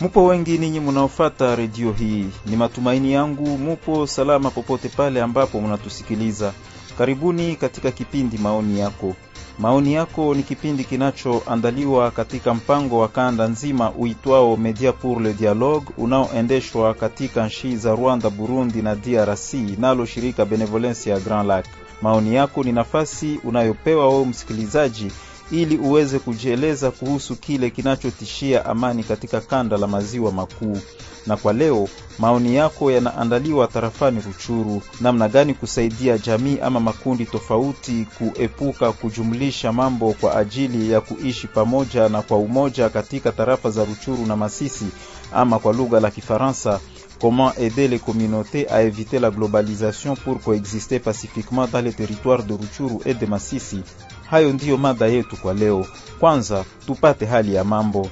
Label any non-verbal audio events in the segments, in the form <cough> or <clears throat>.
Mupo wengi ninyi munaofata redio hii, ni matumaini yangu mupo salama popote pale ambapo munatusikiliza. Karibuni katika kipindi maoni yako. Maoni yako ni kipindi kinachoandaliwa katika mpango wa kanda nzima uitwao Media pour le Dialogue unaoendeshwa katika nchi za Rwanda, Burundi na DRC nalo shirika Benevolence ya Grand Lac. Maoni yako ni nafasi unayopewa wewe msikilizaji ili uweze kujieleza kuhusu kile kinachotishia amani katika kanda la maziwa makuu. Na kwa leo maoni yako yanaandaliwa tarafani Ruchuru, namna gani kusaidia jamii ama makundi tofauti kuepuka kujumlisha mambo kwa ajili ya kuishi pamoja na kwa umoja katika tarafa za Ruchuru na Masisi, ama kwa lugha la Kifaransa Comment aider les communautés à éviter la globalisation pour coexister pacifiquement dans les territoires de Ruchuru et de Masisi. Hayo ndiyo mada yetu kwa leo. Kwanza tupate hali ya mambo.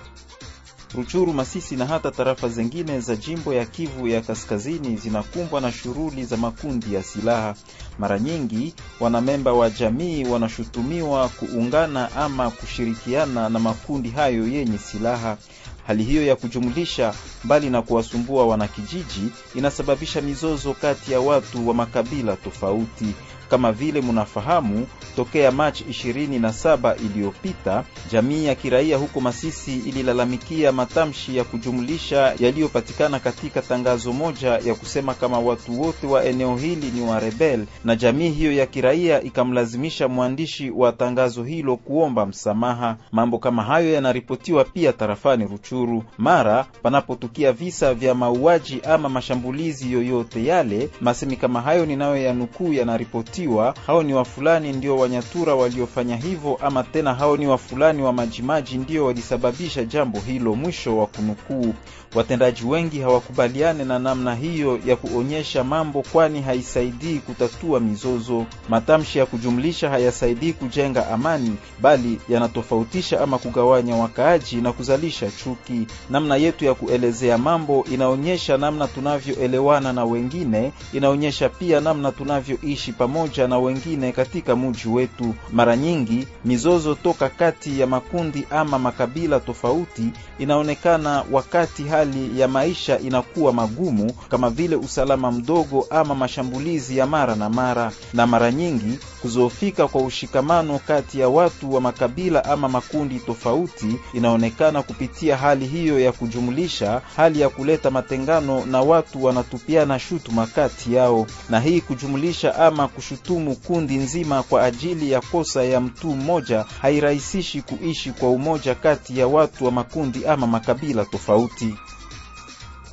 Ruchuru, Masisi na hata tarafa zingine za jimbo ya Kivu ya Kaskazini zinakumbwa na shughuli za makundi ya silaha. Mara nyingi wanamemba wa jamii wanashutumiwa kuungana ama kushirikiana na makundi hayo yenye silaha. Hali hiyo ya kujumulisha, mbali na kuwasumbua wanakijiji, inasababisha mizozo kati ya watu wa makabila tofauti. Kama vile munafahamu, tokea Machi ishirini na saba iliyopita, jamii ya kiraia huko Masisi ililalamikia matamshi ya kujumlisha yaliyopatikana katika tangazo moja ya kusema kama watu wote wa eneo hili ni wa rebel, na jamii hiyo ya kiraia ikamlazimisha mwandishi wa tangazo hilo kuomba msamaha. Mambo kama hayo yanaripotiwa pia tarafani Ruchuru. Mara panapotukia visa vya mauaji ama mashambulizi yoyote yale, masemi kama hayo ninayo yanukuu yanaripoti hao ni wafulani ndio Wanyatura waliofanya hivyo, ama tena hao ni wafulani wa Majimaji ndio walisababisha jambo hilo. Mwisho wa kunukuu. Watendaji wengi hawakubaliane na namna hiyo ya kuonyesha mambo, kwani haisaidii kutatua mizozo. Matamshi ya kujumlisha hayasaidii kujenga amani, bali yanatofautisha ama kugawanya wakaaji na kuzalisha chuki. Namna yetu ya kuelezea mambo inaonyesha namna tunavyoelewana na wengine, inaonyesha pia namna tunavyoishi pamoja na wengine katika muji wetu. Mara nyingi mizozo toka kati ya makundi ama makabila tofauti inaonekana wakati hali ya maisha inakuwa magumu, kama vile usalama mdogo ama mashambulizi ya mara na mara, na mara nyingi kuzoofika kwa ushikamano kati ya watu wa makabila ama makundi tofauti inaonekana kupitia hali hiyo ya kujumulisha, hali ya kuleta matengano na watu wanatupiana shutuma kati yao, na hii kujumulisha ama kushutumu kundi nzima kwa ajili ya kosa ya mtu mmoja hairahisishi kuishi kwa umoja kati ya watu wa makundi ama makabila tofauti.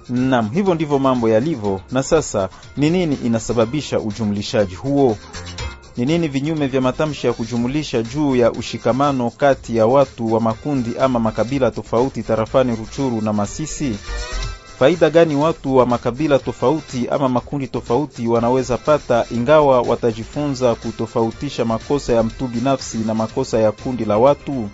Naam, hivyo ndivyo mambo yalivyo. Na sasa ni nini inasababisha ujumlishaji huo? Ni nini vinyume vya matamshi ya kujumulisha juu ya ushikamano kati ya watu wa makundi ama makabila tofauti tarafani Ruchuru na Masisi? Faida gani watu wa makabila tofauti ama makundi tofauti wanaweza pata ingawa watajifunza kutofautisha makosa ya mtu binafsi na makosa ya kundi la watu?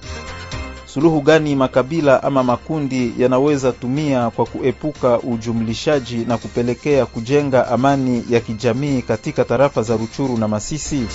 Suluhu gani makabila ama makundi yanaweza tumia kwa kuepuka ujumlishaji na kupelekea kujenga amani ya kijamii katika tarafa za Ruchuru na Masisi?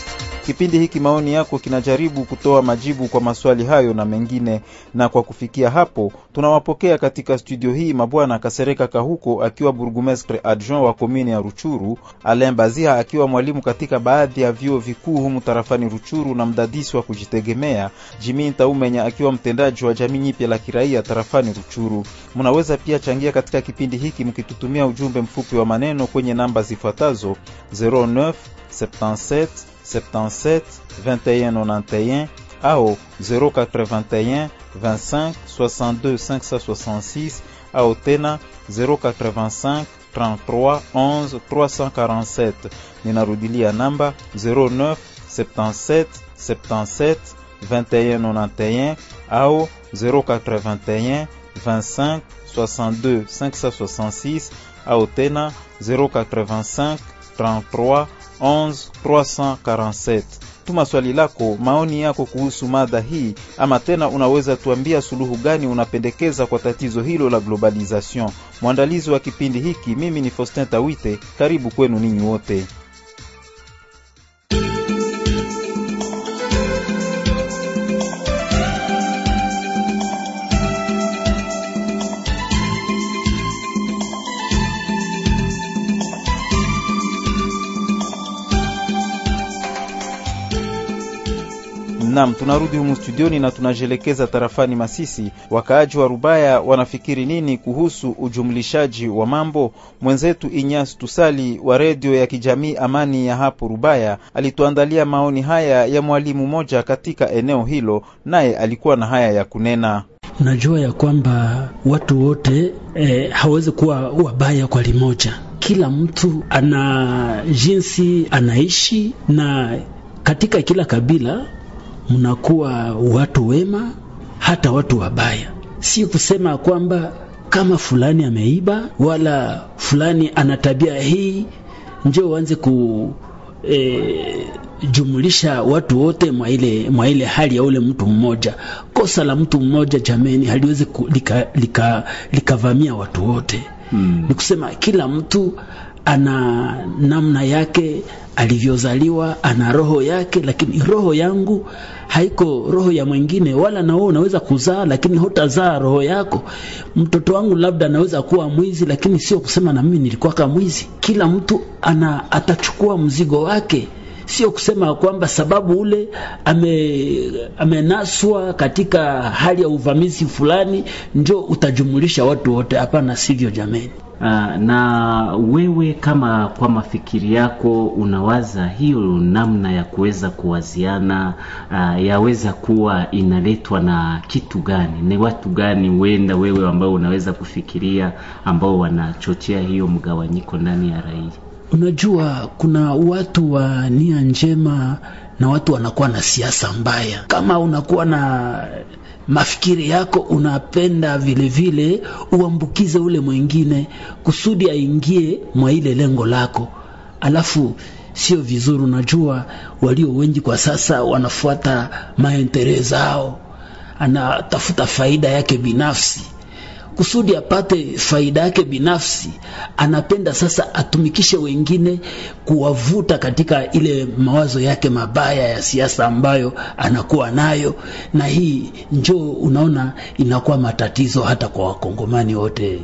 Kipindi hiki maoni yako kinajaribu kutoa majibu kwa maswali hayo na mengine, na kwa kufikia hapo tunawapokea katika studio hii mabwana Kasereka Kahuko akiwa burgumestre adjoint wa komini ya Ruchuru, Alain Bazia akiwa mwalimu katika baadhi ya vyuo vikuu humu tarafani Ruchuru na mdadisi wa kujitegemea, Jimi Ntaumenya akiwa mtendaji wa jamii nyipya la kiraia tarafani Ruchuru. Mnaweza pia changia katika kipindi hiki mkitutumia ujumbe mfupi wa maneno kwenye namba zifuatazo 09 77 77 2191 au 081 25 62 566 au tena 085 33 11 347. Ninarudilia namba 09 77 77 2191 au 081 25 62 566 au tena 085 33 11 347. Tuma swali lako, maoni yako kuhusu mada hii, ama tena unaweza tuambia suluhu gani unapendekeza kwa tatizo hilo la globalization. Mwandalizi wa kipindi hiki mimi ni Faustin Tawite, karibu kwenu ninyi wote. Naam, tunarudi humu studioni na tunajielekeza tarafani Masisi. Wakaaji wa Rubaya wanafikiri nini kuhusu ujumlishaji wa mambo? Mwenzetu Inyas Tusali wa redio ya kijamii Amani ya hapo Rubaya alituandalia maoni haya ya mwalimu mmoja katika eneo hilo, naye alikuwa na haya ya kunena. najua ya kwamba watu wote eh, hawezi kuwa wabaya kwa limoja. Kila mtu ana jinsi anaishi, na katika kila kabila mnakuwa watu wema, hata watu wabaya. Si kusema kwamba kama fulani ameiba wala fulani ana tabia hii nje uanze ku e, watu wote mwa ile mwa ile hali ya ule mtu mmoja. Kosa la mtu mmoja jameni, haliwezi likavamia lika, lika watu wote hmm. Ni kusema kila mtu ana namna yake alivyozaliwa, ana roho yake, lakini roho yangu haiko roho ya mwingine. Wala na wewe unaweza kuzaa, lakini hutazaa roho yako. Mtoto wangu labda anaweza kuwa mwizi, lakini sio kusema na mimi nilikuwa kama mwizi. Kila mtu ana atachukua mzigo wake sio kusema kwamba sababu ule ame, amenaswa katika hali ya uvamizi fulani njo utajumulisha watu wote. Hapana, sivyo jameni. Uh, na wewe kama kwa mafikiri yako unawaza hiyo namna ya kuweza kuwaziana uh, yaweza kuwa inaletwa na kitu gani? Ni watu gani huenda wewe ambao unaweza kufikiria ambao wanachochea hiyo mgawanyiko ndani ya raia? Unajua, kuna watu wa nia njema na watu wanakuwa na siasa mbaya. Kama unakuwa na mafikiri yako unapenda vile vile uambukize ule mwingine kusudi aingie mwa ile lengo lako, alafu sio vizuri. Unajua, walio wengi kwa sasa wanafuata maendeleo zao, anatafuta faida yake binafsi kusudi apate faida yake binafsi, anapenda sasa atumikishe wengine kuwavuta katika ile mawazo yake mabaya ya siasa ambayo anakuwa nayo, na hii njoo unaona inakuwa matatizo hata kwa wakongomani wote.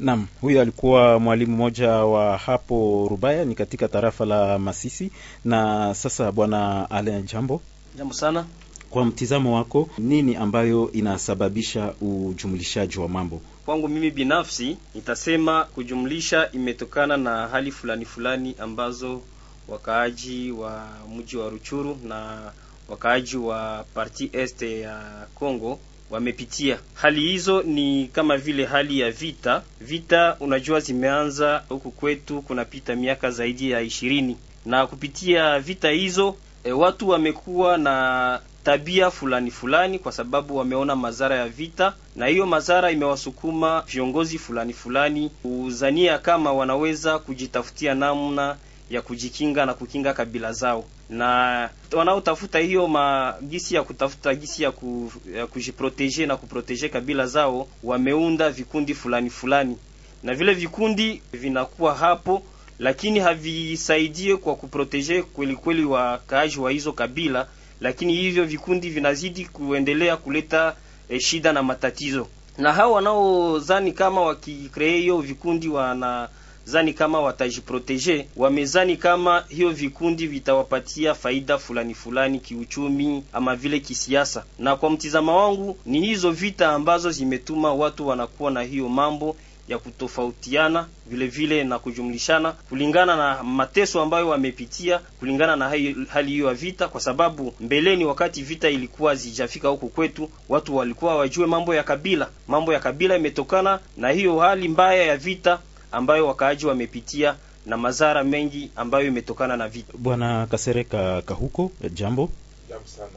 nam huyo alikuwa mwalimu mmoja wa hapo Rubaya, ni katika tarafa la Masisi. Na sasa bwana Alain, jambo jambo sana. Kwa mtizamo wako, nini ambayo inasababisha ujumlishaji wa mambo? Kwangu mimi binafsi nitasema kujumlisha imetokana na hali fulani fulani ambazo wakaaji wa mji wa Ruchuru na wakaaji wa parti este ya congo wamepitia. Hali hizo ni kama vile hali ya vita. Vita unajua, zimeanza huku kwetu kunapita miaka zaidi ya ishirini, na kupitia vita hizo e, watu wamekuwa na tabia fulani fulani kwa sababu wameona madhara ya vita, na hiyo madhara imewasukuma viongozi fulani fulani kuzania kama wanaweza kujitafutia namna ya kujikinga na kukinga kabila zao, na wanaotafuta hiyo magisi ya kutafuta gisi ya, ku, ya kujiproteje na kuproteje kabila zao, wameunda vikundi fulani fulani, na vile vikundi vinakuwa hapo lakini havisaidie kwa kuproteje kweli kweli wakaaji wa hizo kabila lakini hivyo vikundi vinazidi kuendelea kuleta eh, shida na matatizo, na hao wanaozani kama wakikree hiyo vikundi wanazani kama watajiproteje, wamezani kama hiyo vikundi vitawapatia faida fulani fulani kiuchumi ama vile kisiasa. Na kwa mtizamo wangu ni hizo vita ambazo zimetuma watu wanakuwa na hiyo mambo ya kutofautiana vile vile na kujumlishana kulingana na mateso ambayo wamepitia, kulingana na hali hiyo ya vita. Kwa sababu mbeleni, wakati vita ilikuwa zijafika huku kwetu, watu walikuwa wajue mambo ya kabila. Mambo ya kabila imetokana na hiyo hali mbaya ya vita ambayo wakaaji wamepitia na madhara mengi ambayo imetokana na vita. Bwana Kasereka Kahuko, jambo. Jambo sana.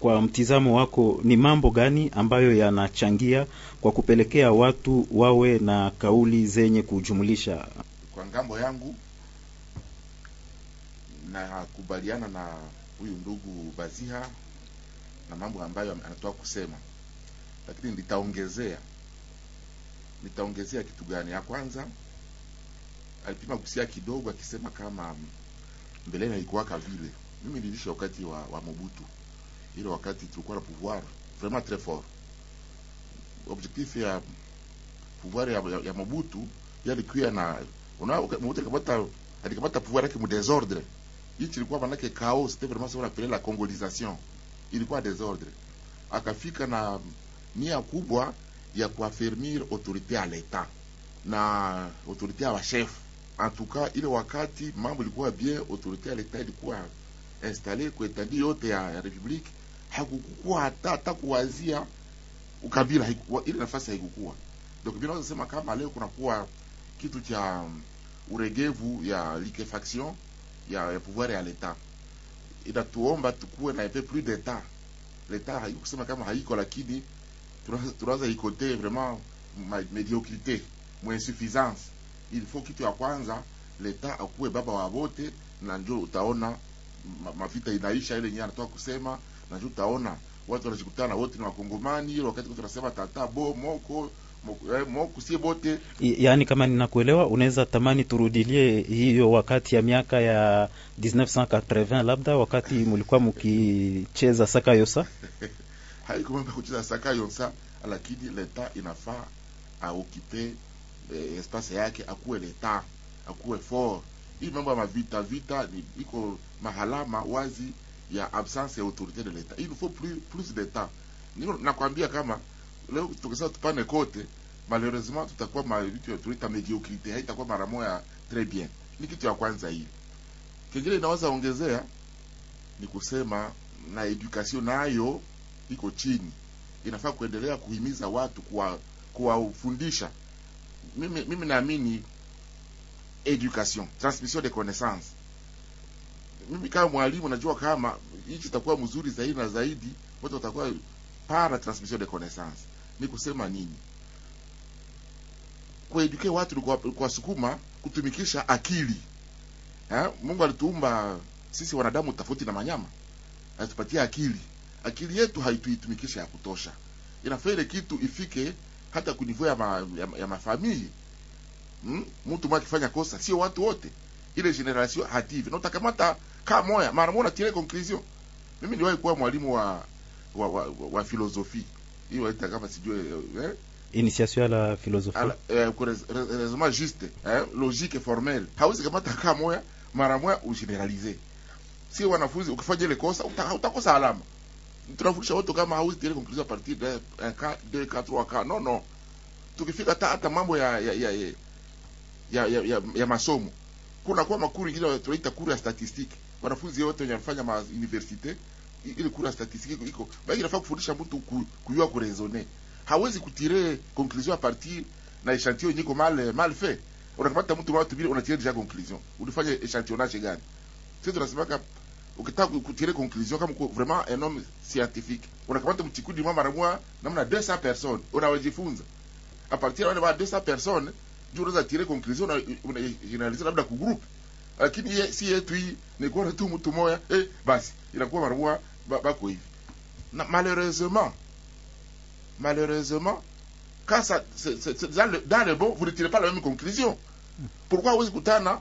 Kwa mtizamo wako ni mambo gani ambayo yanachangia kwa kupelekea watu wawe na kauli zenye kujumulisha? Kwa ng'ambo yangu nakubaliana na huyu ndugu Baziha na mambo ambayo anatoa kusema, lakini nitaongezea nitaongezea kitu gani? Ya kwanza alipima kusia kidogo akisema kama mbeleni haikuwaka vile. Mimi nilisha wakati wa, wa Mobutu ile wakati tulikuwa na pouvoir vraiment très fort. Objectif ya pouvoir ya, ya, ya Mobutu yalikuwa na una Mobutu alikapata alikapata pouvoir yake mu désordre. Hichi ilikuwa manake chaos, c'était vraiment ça on la congolisation. ilikuwa desordre akafika na nia kubwa ya kuafirmir autorite ya leta na autorite ya washef cas ile wakati mambo ilikuwa bien autorite ya leta ilikuwa installe kwa etandi yote ya, ya republique hakukuwa hata hata kuwazia ukabila haikuwa, ile nafasi haikukuwa donc mimi naweza sema kama leo kunakuwa kitu cha um, uregevu ya liquefaction ya, ya pouvoir ya leta inatuomba tukuwe na epe plus d'etat. Leta haikusema kama haiko lakini tunaweza- ikote vraiment médiocrité mediocrité mu insuffisance. Il faut kitu ya kwanza l'etat akuwe baba wa wote na ndio utaona ma- mavita inaisha ile yenyewe anatoka kusema na ndio utaona watu wanajikutana wote ni wakongomani wakati tunasema tata bo moko moko, eh, sie bote. Yaani kama ninakuelewa unaweza tamani turudilie hiyo wakati ya miaka ya 1980 labda wakati mulikuwa mukicheza saka yosa? Haiko mambo ya kucheza saka yonsa lakini leta inafaa aokipe eh, espace yake akuwe leta akuwe fort. Hii mambo ya mavita vita ni iko mahalama wazi ya absence ya autorité de l'etat il faut plus plus d'etat niko nakwambia kama leo tukisema tupane kote malheureusement tutakuwa ma vitu tunaita mediocrité haitakuwa mara moja très bien. Ni kitu ya kwanza hii. Kingine inaweza ongezea ni kusema na education nayo iko chini. Inafaa kuendelea kuhimiza watu kuwa kuwafundisha. Mimi, mimi naamini education transmission de connaissance mimi kama mwalimu najua kama hichi itakuwa mzuri zaidi na zaidi watu watakuwa para transmission de connaissance. Ni kusema nini? Kueduke watu ni kuwa- kuwasukuma kutumikisha akili. Ha? mungu alituumba sisi wanadamu tofauti na manyama. Alitupatia akili. Akili yetu haituitumikisha ya kutosha. Inafaa kitu ifike hata kunivua ya, ma, ya, ya mafamili mtu mtu mmoja akifanya kosa sio watu wote. Ile generation hative na utakamata kaa moya mara moja tire conclusion. Mimi niliwahi kuwa mwalimu wa wa, wa, wa, wa filosofie hiyo waita kama sijue eh? initiation la philosophie. Ala- eh, raisonnement juste eh, logique formelle hauzi kamata kaa moya mara moya ugeneralize. Si wanafunzi ukifanya ile kosa utakosa alama. Tunafundisha watu kama hauzi tire conclusion partir de un cas deux cas trois cas. Non non tukifika hata mambo ya ya ya ya, ya, ya, ya, masomo. Kuna kwa makuru ingine tunaita kuru ya statistique wanafunzi wote wenye wanafanya ma universite ile kura statistiki iko- iko. Baki inafaa kufundisha mtu ku- kujua kuresone hawezi kutire conclusion a partir na echantillon yenye mal mal fait. Unakamata mtu mmoja tubili unatire deja conclusion. Ulifanya echantillonnage gani? Sisi tunasemaka ukitaka kutire conclusion kama uko vraiment un homme scientifique unakamata mtikudi mwa mara moja namna 200 personnes unawajifunza. A partir ya wale wa 200 personnes ndio unaweza tire conclusion una generalize labda ku group lakini ye, si yetu hii ni tu mtu moya eh basi inakuwa barua bako hivi. Na malheureusement malheureusement c'est dans, le, bon vous ne tirez pas la même conclusion. Pourquoi huwezi kutana?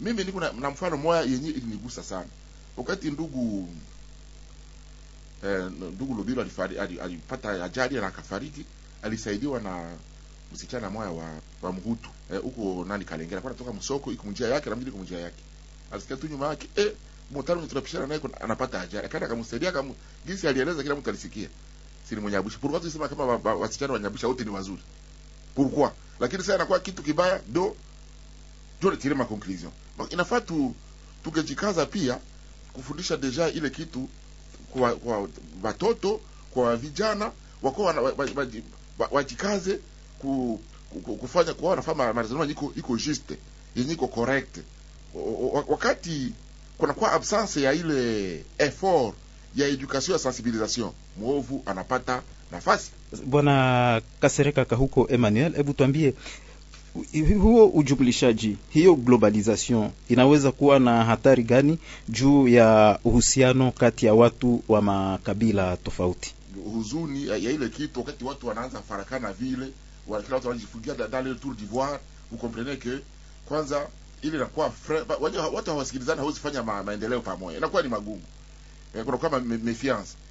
Mimi niko na, mfano moya yenye ilinigusa sana. Wakati ndugu eh, ndugu alifari- alipata ajali na akafariki alisaidiwa na msichana moya wa, wa Mhutu huko nani Kalengera? Kwa anatoka msoko iko njia yake na mjini iko njia yake. Alisikia tu nyuma yake eh mtaro tunapishana naye anapata ajali. Akaenda akamsaidia kama jinsi alieleza kila mtu alisikia. Sini mwenye abusha pourquoi tusema kama wa- wa- wasichana wa Nyabusha wote ni wazuri. Pourquoi lakini sasa inakuwa kitu kibaya do do tire ma conclusion. Donc, inafaa tu tukejikaza pia kufundisha deja ile kitu kwa kwa watoto kwa vijana wako wajikaze wa, wa, ku- kufanya kuona kama marazano iko iko juste yenye iko correct wakati kuna kwa absence ya ile effort ya education ya sensibilisation mwovu anapata nafasi Bwana Kasereka Kahuko Emmanuel, hebu tuambie huo ujumlishaji, hiyo globalization inaweza kuwa na hatari gani juu ya uhusiano kati ya watu wa makabila tofauti? huzuni ya, ya ile kitu wakati watu wanaanza farakana vile wa- kila watu wanajifungia ndani tour d'ivoire vous comprenez que kwanza ile inakuwa wajua watu hawasikilizana, hawezi fanya ma, maendeleo pamoja. Inakuwa ni magumu. E, kuna kama me,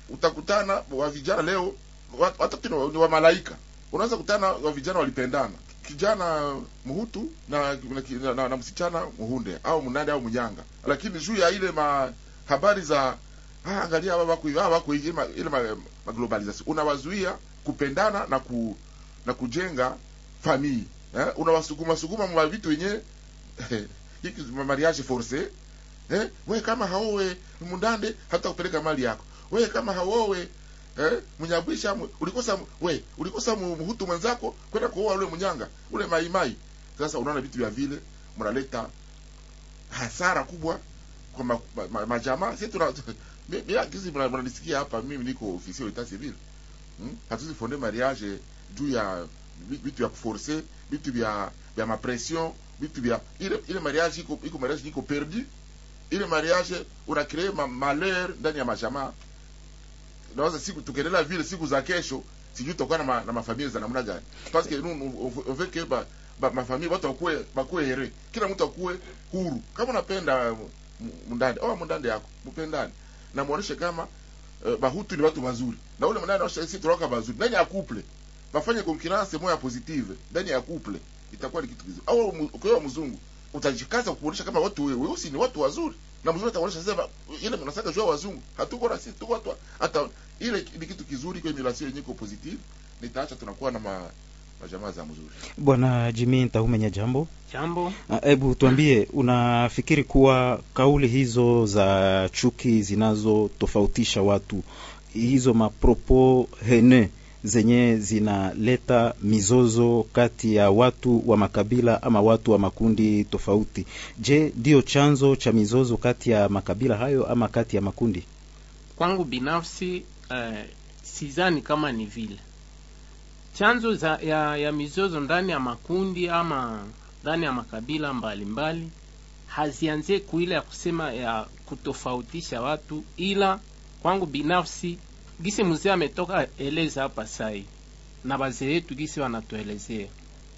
utakutana wa vijana leo watatu ni ni wa malaika. Unaweza kutana wa vijana walipendana. Kijana mhutu na na, na, na, na msichana muhunde au mnande au mnyanga. Lakini juu ya ile ma habari za ah, angalia wako wako ile ma- ma- ma globalization. Unawazuia kupendana na ku na kujenga famille eh, unawasukuma sukuma mwa vitu yenye hiki ma- mariage forcé eh, wewe kama haowe mundande hata kupeleka mali yako wewe kama haowe eh, mnyabwisha ulikosa we ulikosa mhutu mwenzako kwenda kuoa ule mnyanga ule maimai sasa unaona vitu vya vile mnaleta hasara kubwa kwa ma, ma, ma, majamaa sisi tuna mimi mi- mnanisikia hapa mimi niko ofisi ya civil hmm? hatuzi fonde mariage juu ya vitu vya kuforce vitu vya vya mapression vitu vya ile ile mariage iko iko mariage iko perdu ile mariage una cree ma malheur ndani ya majamaa naweza siku tukiendelea vile siku za kesho sijui tutakuwa na, ma, na mafamilia za namna gani. Parce que nous on, veut que ba, ba mafamilia watu wakuwe wakuwe here. Kila mtu akuwe huru. Kama unapenda m- mundande au mundande yako mpendane na muoneshe kama uh, bahutu ni watu wazuri. Na ule mndande aosha sisi tunaoka wazuri. Nani ya couple bafanye concurrence moya positive ndani ya couple itakuwa ni kitu kizuri au ukiwa mzungu utajikaza kuonesha kama watu wewe weusi ni watu wazuri na mzungu ataonesha sema ile mnasaka jua wazungu hatuko na sisi tuko watu hata ile ni kitu kizuri kwa relation yenyewe iko positive nitaacha tunakuwa na ma, majamaa za mzuri Bwana Jimmy Ntahumenya, jambo. Jambo. Ah, Hebu tuambie, unafikiri kuwa kauli hizo za chuki zinazotofautisha watu, hizo mapropo hene zenye zinaleta mizozo kati ya watu wa makabila ama watu wa makundi tofauti, je, ndiyo chanzo cha mizozo kati ya makabila hayo ama kati ya makundi? kwangu binafsi uh, sidhani kama ni vile chanzo za, ya, ya mizozo ndani ya makundi ama ndani ya makabila mbalimbali hazianzie kuile ya kusema ya kutofautisha watu, ila kwangu binafsi gisi mzee ametoka eleza hapa sai na bazee yetu gisi wanatuelezea.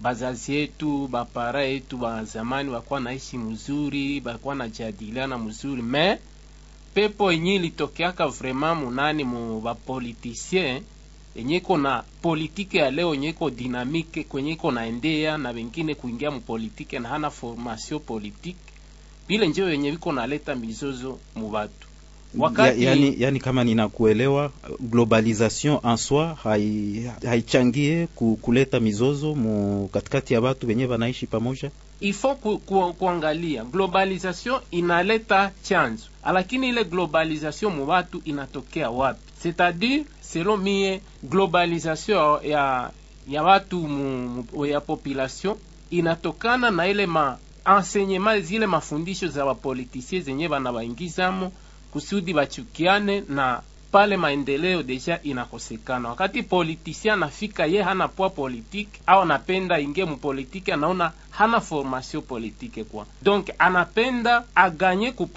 Bazazi yetu bapara yetu ba zamani wakuwa naishi mzuri, bakuwa najadiliana mzuri me pepo yenye ilitokeaka vraiment munani mu bapolitisien yenye na politike ya leo yenye iko dinamike kwenye iko naendea na wengine kuingia mupolitike na hana formation politike bile njeo yenye viko naleta mizozo mu batu wakati ya, yani, yani kama ninakuelewa globalization en soi hai- haichangie ku, kuleta mizozo mu katikati ya watu wenye wanaishi pamoja. Ifo ku, ku, kuangalia. Globalisation inaleta chanzo, lakini ile globalisation mu watu inatokea wapi? C'est-à-dire selon mie globalization ya ya watu mu, mu, ya population inatokana na ile ma enseignement zile mafundisho za wapolitisie zenye bana baingizamo kusudi bachukiane na pale maendeleo deja inakosekana. Wakati politisia anafika ye hana poa politike au anapenda ingie mupolitike, anaona hana formation politike kwa, donc anapenda aganye ku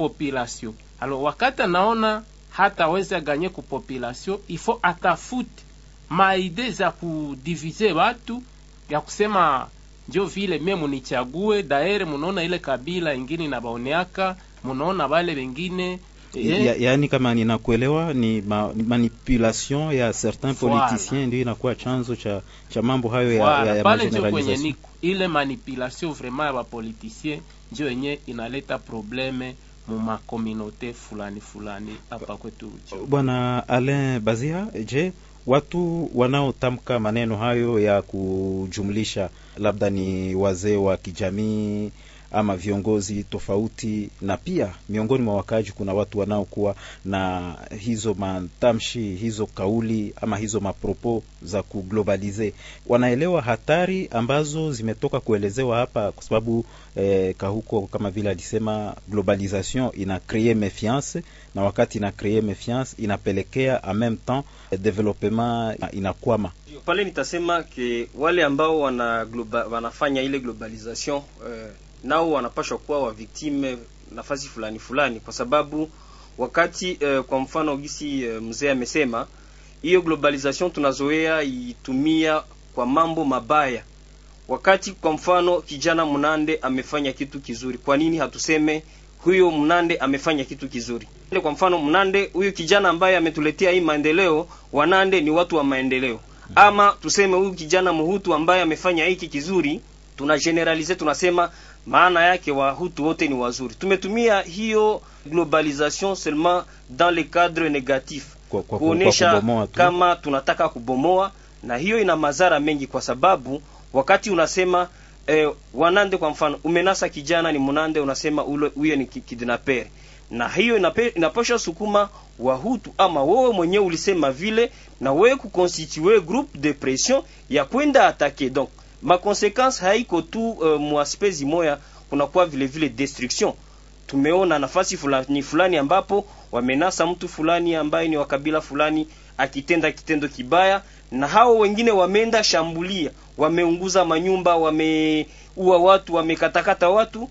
Alo, wakati anaona hataweza aganye ku population, ifo atafute maide za kudivize watu ya kusema njo vile mie munichague daere, munaona ile kabila ingine nabaoneaka munaona wale wengine ya, yaani kama ninakuelewa ni, ma, ni manipulation ya certain politicien politiciens ndio inakuwa chanzo cha, cha mambo hayo ya, ya, ya pale njo kwenye niko ile manipulation vraiment ya bapoliticien njo yenye inaleta probleme mu makomunote fulani fulani hapa kwetu Bwana Alain Bazia, je, watu wanaotamka maneno hayo ya kujumlisha labda ni wazee wa kijamii ama viongozi tofauti, na pia miongoni mwa wakaaji kuna watu wanaokuwa na hizo matamshi, hizo kauli ama hizo mapropo za kuglobalize, wanaelewa hatari ambazo zimetoka kuelezewa hapa, kwa sababu eh, Kahuko kama vile alisema globalization ina cree mefiance, na wakati ina kree mefiance inapelekea en meme temps eh, development inakwama. pale nitasema ke wale ambao wana globa, wanafanya ile globalization eh, nao wanapashwa kuwa wa victime nafasi fulani fulani, kwa sababu wakati eh, kwa mfano gisi eh, mzee amesema hiyo globalization tunazoea itumia kwa mambo mabaya. Wakati kwa mfano kijana Mnande amefanya kitu kizuri, kwa nini hatuseme huyo Mnande amefanya kitu kizuri? Kwa mfano Mnande, huyo kijana ambaye ametuletea hii maendeleo, Wanande ni watu wa maendeleo. Ama tuseme huyu kijana Mhutu ambaye amefanya hiki kizuri, tuna generalize tunasema maana yake wahutu wote ni wazuri. Tumetumia hiyo globalisation seulement dans le cadre négatif kuonesha kama tunataka kubomoa, na hiyo ina madhara mengi, kwa sababu wakati unasema eh, wanande kwa mfano umenasa kijana ni munande, unasema ule huyo ni ki- kidnapper, na hiyo inaposha sukuma wahutu ama wewe mwenyewe ulisema vile, na wewe kukonstitue groupe de pression ya kwenda atake. Donc ma conséquence haiko tu uh, mwaspezi moya, kunakuwa vilevile vile destruction. Tumeona nafasi fulani fulani ambapo wamenasa mtu fulani ambaye ni wa kabila fulani akitenda kitendo kibaya, na hao wengine wameenda shambulia, wameunguza manyumba, wameua watu, wamekatakata watu,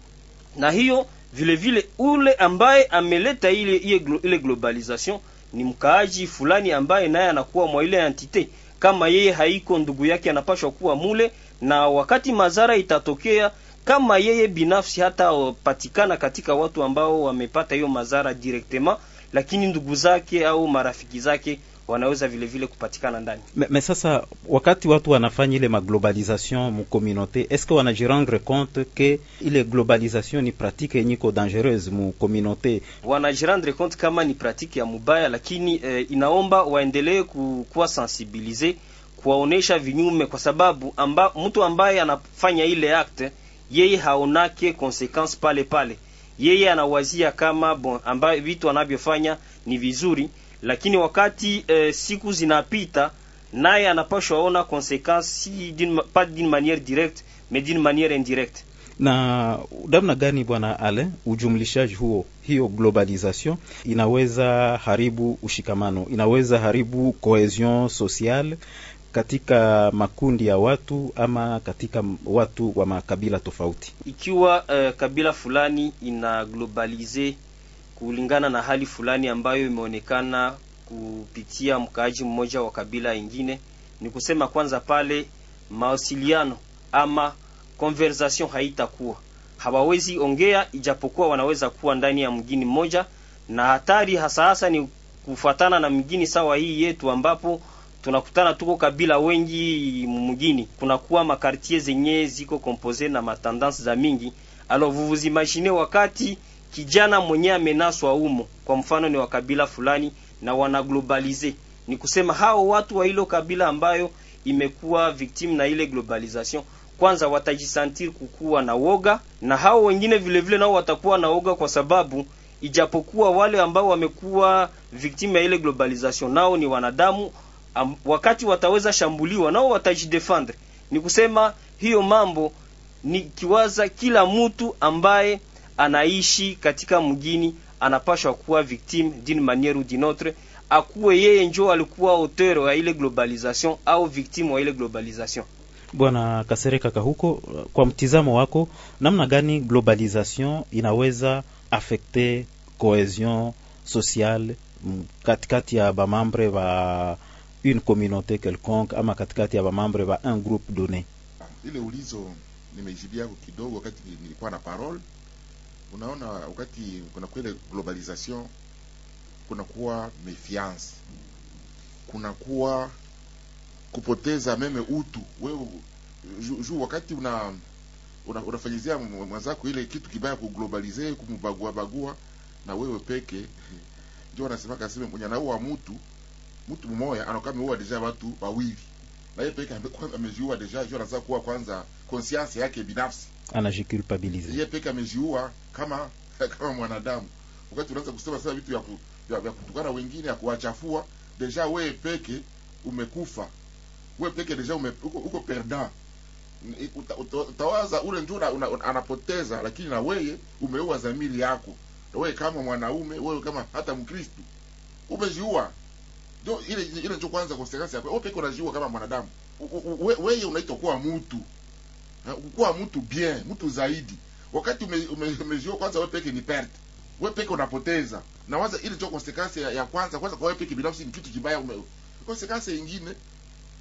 na hiyo vile vile ule ambaye ameleta ile ile, glo- ile globalisation ni mkaaji fulani ambaye naye anakuwa mwa ile entite kama yeye haiko ndugu yake anapashwa kuwa mule, na wakati madhara itatokea kama yeye binafsi hata patikana katika watu ambao wamepata hiyo madhara directement, lakini ndugu zake au marafiki zake wanaweza vile vile kupatikana ndani. Me, sasa wakati watu wanafanya ile maglobalisation mu communauté est-ce que wanajirendre compte que ile globalisation ni pratique yenye iko dangereuse mu communauté wanajirendre compte kama ni pratique ya mubaya, lakini eh, inaomba waendelee ku- kuwa sensibilize kuwaonesha vinyume, kwa sababu amba, mtu ambaye anafanya ile acte yeye haonake consequence pale pale, yeye anawazia kama bon, ambaye vitu anavyofanya ni vizuri, lakini wakati e, siku zinapita naye anapashwa ona consequence si d'une, pas d'une manière directe mais d'une manière indirecte. na namna gani bwana ale ujumlishaji huo hiyo globalisation inaweza haribu ushikamano inaweza haribu cohesion sociale katika makundi ya watu ama katika watu wa makabila tofauti. Ikiwa uh, kabila fulani ina globalize kulingana na hali fulani ambayo imeonekana kupitia mkaaji mmoja wa kabila ingine, ni kusema kwanza pale mawasiliano ama conversation haitakuwa, hawawezi ongea, ijapokuwa wanaweza kuwa ndani ya mgini mmoja, na hatari hasa hasa ni kufuatana na mgini sawa hii yetu ambapo tunakutana tuko kabila wengi mumugini, kunakuwa makartie zenye ziko kompoze na matendance za mingi. Vous imaginez wakati kijana mwenye amenaswa umo, kwa mfano ni wa kabila fulani na wanaglobalize, ni kusema hao watu wa hilo kabila ambayo imekuwa victime na ile globalization kwanza watajisantir kukuwa na woga, na hao wengine vile vile nao watakuwa na woga, kwa sababu ijapokuwa wale ambao wamekuwa victime ya ile globalization nao ni wanadamu am, wakati wataweza shambuliwa nao watajidefendre. Ni kusema hiyo mambo ni kiwaza, kila mtu ambaye anaishi katika mgini anapashwa kuwa victime d'une manière ou d'une autre, akuwe yeye njo alikuwa auteur wa ile globalisation au victime wa ile globalisation. bwana kasereka kahuko kwa mtizamo wako namna gani globalisation inaweza affecter cohesion sociale mm, katikati ya bamambre ba une communauté quelconque ama katikati ya bamambre ba un groupe donné ile ulizo nimeijibia kidogo wakati nilikuwa na parole. Unaona, wakati kuna kwele globalisation, kunakuwa kuna kuwa kupoteza meme utu wewe juu wakati una, una unafanyizia mwenzako ile kitu kibaya kuglobalize kumbagua bagua na wewe peke <laughs> ndio wanasema kaseme mwenye anaua mtu mtu mmoja anakuwa ameua deja watu wawili. Na yeye peke ame- amejiua deja hiyo anaanza kuwa kwanza conscience yake binafsi. Anajiculpabilize yeye peke amejiua kama <laughs> kama mwanadamu. Wakati unaanza kusema sasa vitu vya ku- vya kutukana wengine ya kuwachafua deja wewe peke umekufa. Wewe peke deja ume, uko, uko perda uta, uta, utawaza ule ndio anapoteza lakini na wewe umeua dhamiri yako. Na wewe kama mwanaume wewe kama hata Mkristo umejiua ndio ile ile ndio kwanza consequence yako. Wewe peke unajiua kama mwanadamu. Wewe unaitwa kuwa mtu. Kuwa mtu bien mtu zaidi. Wakati ume, ume, kwanza wewe peke ni perte. Wewe peke unapoteza. Na waza ile ndio consequence ya, ya kwanza. Kwanza kwa wewe peke binafsi ni kitu kibaya ume consequence nyingine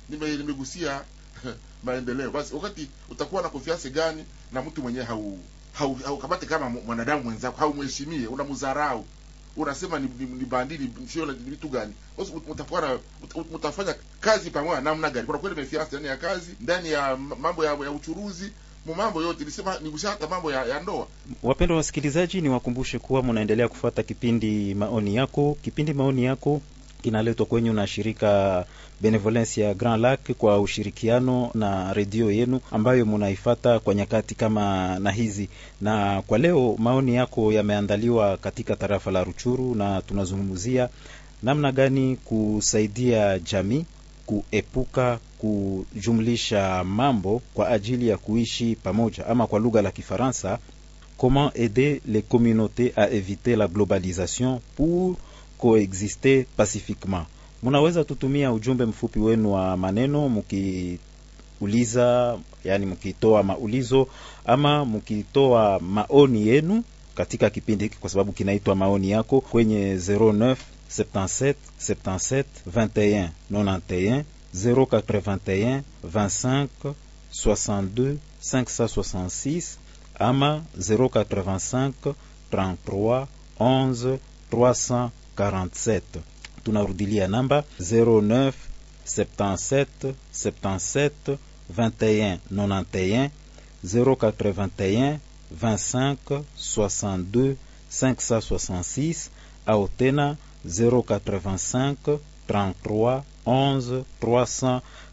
nime nimegusia <laughs> maendeleo. Basi wakati utakuwa na confiance gani na mtu mwenyewe hau hau hau kama mwanadamu mwenzako haumheshimie unamdharau unasema ni, ni, ni bandili sio la vitu gani? Ut- mtafanya kazi pamoja namna gani? Kuna kweli mefiance ndani ya kazi ndani ya mambo ya, ya uchuruzi mambo yote. Nilisema nigusia hata mambo ya, ya ndoa. Wapendwa wasikilizaji, ni wakumbushe kuwa mnaendelea kufuata kipindi maoni yako. Kipindi maoni yako kinaletwa kwenyu na shirika Benevolence ya Grand Lac kwa ushirikiano na redio yenu ambayo munaifata kwa nyakati kama na hizi. Na kwa leo maoni yako yameandaliwa katika tarafa la Ruchuru, na tunazungumzia namna gani kusaidia jamii kuepuka kujumlisha mambo kwa ajili ya kuishi pamoja, ama kwa lugha la Kifaransa, comment aider les communautés à éviter la globalisation pour coexister pacifiquement. Munaweza tutumia ujumbe mfupi wenu wa maneno mukiuliza, yani mukitoa maulizo ama mukitoa maoni yenu katika kipindi hiki, kwa sababu kinaitwa maoni yako kwenye 09 77 77 21 91 081 25 62 566 ama 085 33 11 347. Tunarudilia namba 09 77 77 21 91 081 25 62 566 au tena 085 33 11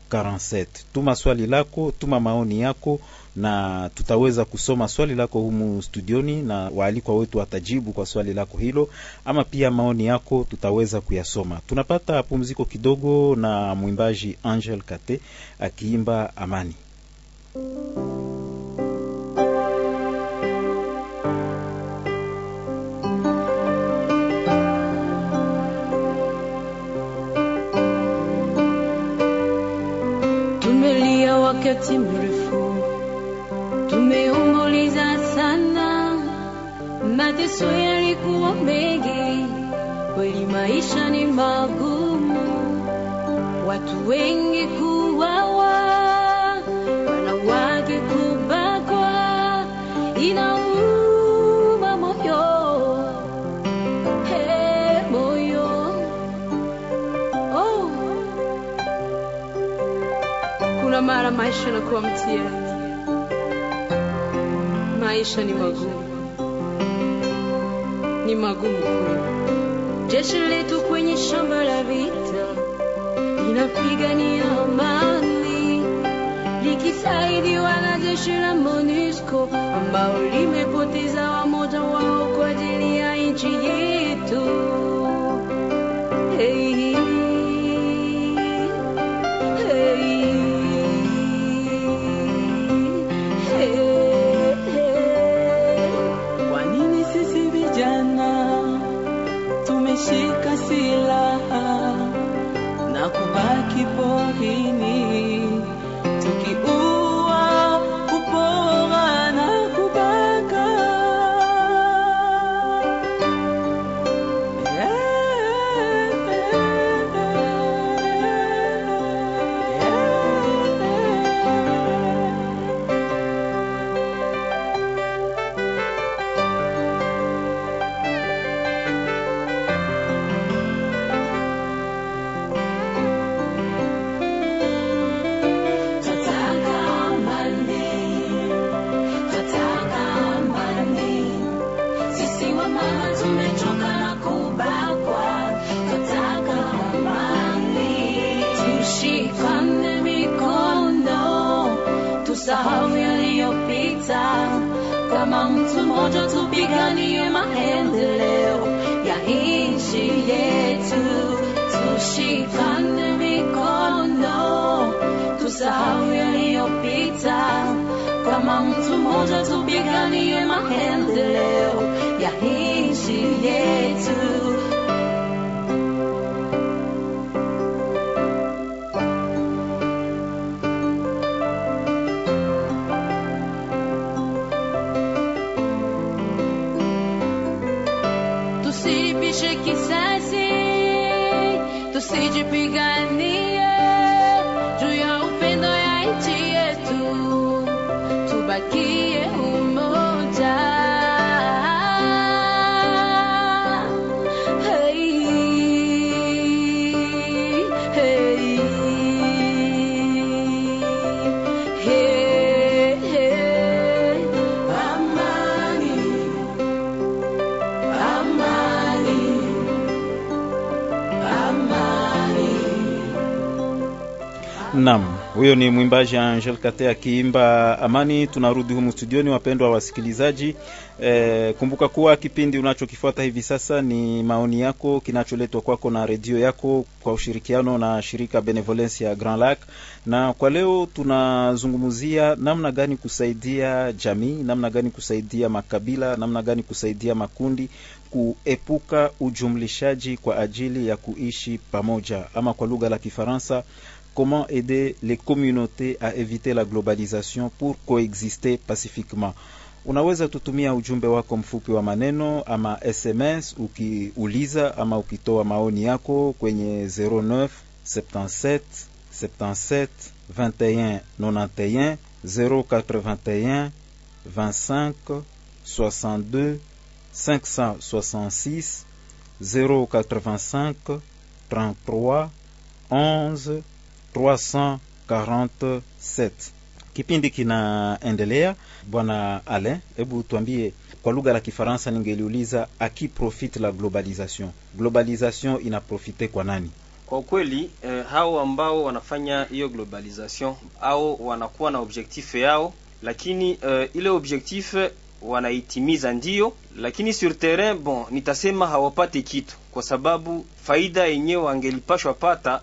347. Tuma swali lako, tuma maoni yako, na tutaweza kusoma swali lako humu studioni, na waalikwa wetu watajibu kwa swali lako hilo, ama pia maoni yako tutaweza kuyasoma. Tunapata pumziko kidogo na mwimbaji Angel Kate akiimba Amani. Wakati mrefu, tumeomboleza sana, mateso yalikuwa mengi, kweli maisha ni magumu, watu wengi kuwawa, mara maisha yanakuwa mtihani, maisha ni magumu, ni magumu kweli. Jeshi letu kwenye shamba la vita linapigania amani, likisaidiwa na jeshi la MONUSCO ambao limepoteza wamoja wao kwa ajili ya nchi yetu. Tusijipiganie juu ya tubakie Naam, huyo ni mwimbaji Angel Kate akiimba Amani. Tunarudi humu studioni, wapendwa wasikilizaji. E, kumbuka kuwa kipindi unachokifuata hivi sasa ni maoni yako kinacholetwa kwako na redio yako kwa ushirikiano na shirika Benevolence ya Grand Lac, na kwa leo tunazungumzia namna gani kusaidia jamii, namna gani kusaidia makabila, namna gani kusaidia makundi kuepuka ujumlishaji kwa ajili ya kuishi pamoja, ama kwa lugha la Kifaransa comment aider les communautés à éviter la globalisation pour coexister pacifiquement? Unaweza tutumia ujumbe wako mfupi wa maneno ama SMS ukiuliza ama ukitoa maoni yako kwenye 09 77 77 21 91 081 25 62 566 085 33 11 347. Kipindi kinaendelea. Bwana Alain, hebu tuambie kwa lugha la Kifaransa, ningeliuliza aki profite la globalisation. Globalisation inaprofite kwa nani? Kwa ukweli eh, hao ambao wanafanya hiyo globalisation au wanakuwa na objectif yao, lakini eh, ile objectif wanaitimiza ndio, lakini sur terrain bon, nitasema hawapate kitu, kwa sababu faida yenyewe wangelipashwa pata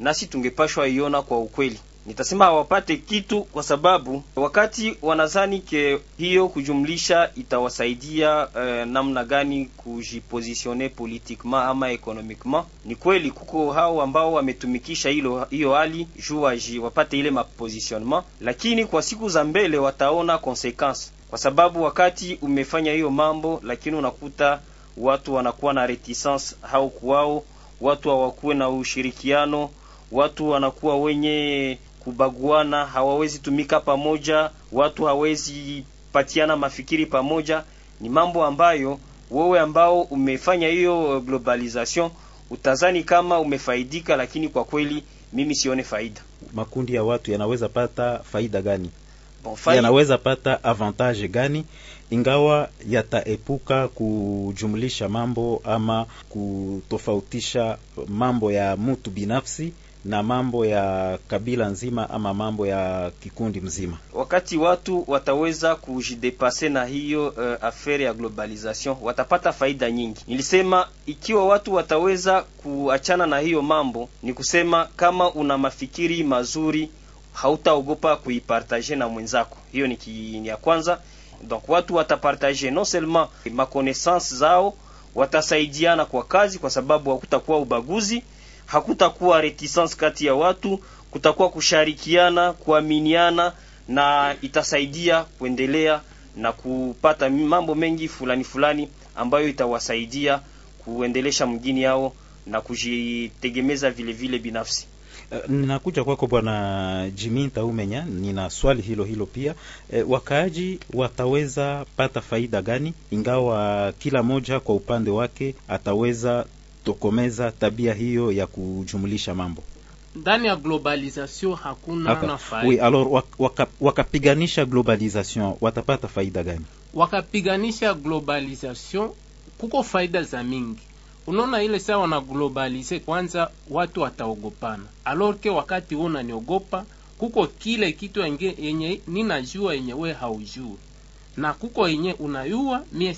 nasi tungepashwa iona kwa ukweli. Nitasema hawapate kitu kwa sababu wakati wanazani ke hiyo kujumlisha itawasaidia eh, namna gani kujipositione politiquement ama ekonomikement. Ni kweli kuko hao ambao wametumikisha hilo hiyo hali juu waji wapate ile mapositionnement, lakini kwa siku za mbele wataona consequence, kwa sababu wakati umefanya hiyo mambo, lakini unakuta watu wanakuwa na reticence au kuwao watu hawakuwe na ushirikiano watu wanakuwa wenye kubaguana, hawawezi tumika pamoja, watu hawezi patiana mafikiri pamoja. Ni mambo ambayo wewe ambao umefanya hiyo globalization utazani kama umefaidika, lakini kwa kweli mimi sione faida. Makundi ya watu yanaweza pata faida gani? Bon, faida yanaweza pata avantage gani ingawa yataepuka kujumlisha mambo ama kutofautisha mambo ya mtu binafsi na mambo ya kabila nzima ama mambo ya kikundi mzima. wakati watu wataweza kujidepase na hiyo uh, afere ya globalization watapata faida nyingi. Nilisema ikiwa watu wataweza kuachana na hiyo mambo, ni kusema kama una mafikiri mazuri hautaogopa kuipartage na mwenzako. Hiyo ni, ya kwanza. Donc watu watapartage non seulement ma connaissance zao, watasaidiana kwa kazi, kwa sababu hakutakuwa ubaguzi, hakutakuwa reticence kati ya watu, kutakuwa kushirikiana, kuaminiana na itasaidia kuendelea na kupata mambo mengi fulani fulani ambayo itawasaidia kuendelesha mgini yao na kujitegemeza vile vile binafsi. Uh, ninakuja kwako bwana Jimmy Taumenya, nina swali hilo hilo pia. E, wakaaji wataweza pata faida gani ingawa kila moja kwa upande wake ataweza tokomeza tabia hiyo ya kujumlisha mambo. Ndani ya globalisation hakuna Aka- na faida. oui, alors wak, waka, wakapiganisha globalisation watapata faida gani? wakapiganisha globalisation kuko faida za mingi. Unaona ile saa wana globalize kwanza watu wataogopana. Alors ke wakati wewe unaniogopa kuko kile kitu yenye ninajua yenye we haujue na kuko yenye unayua mie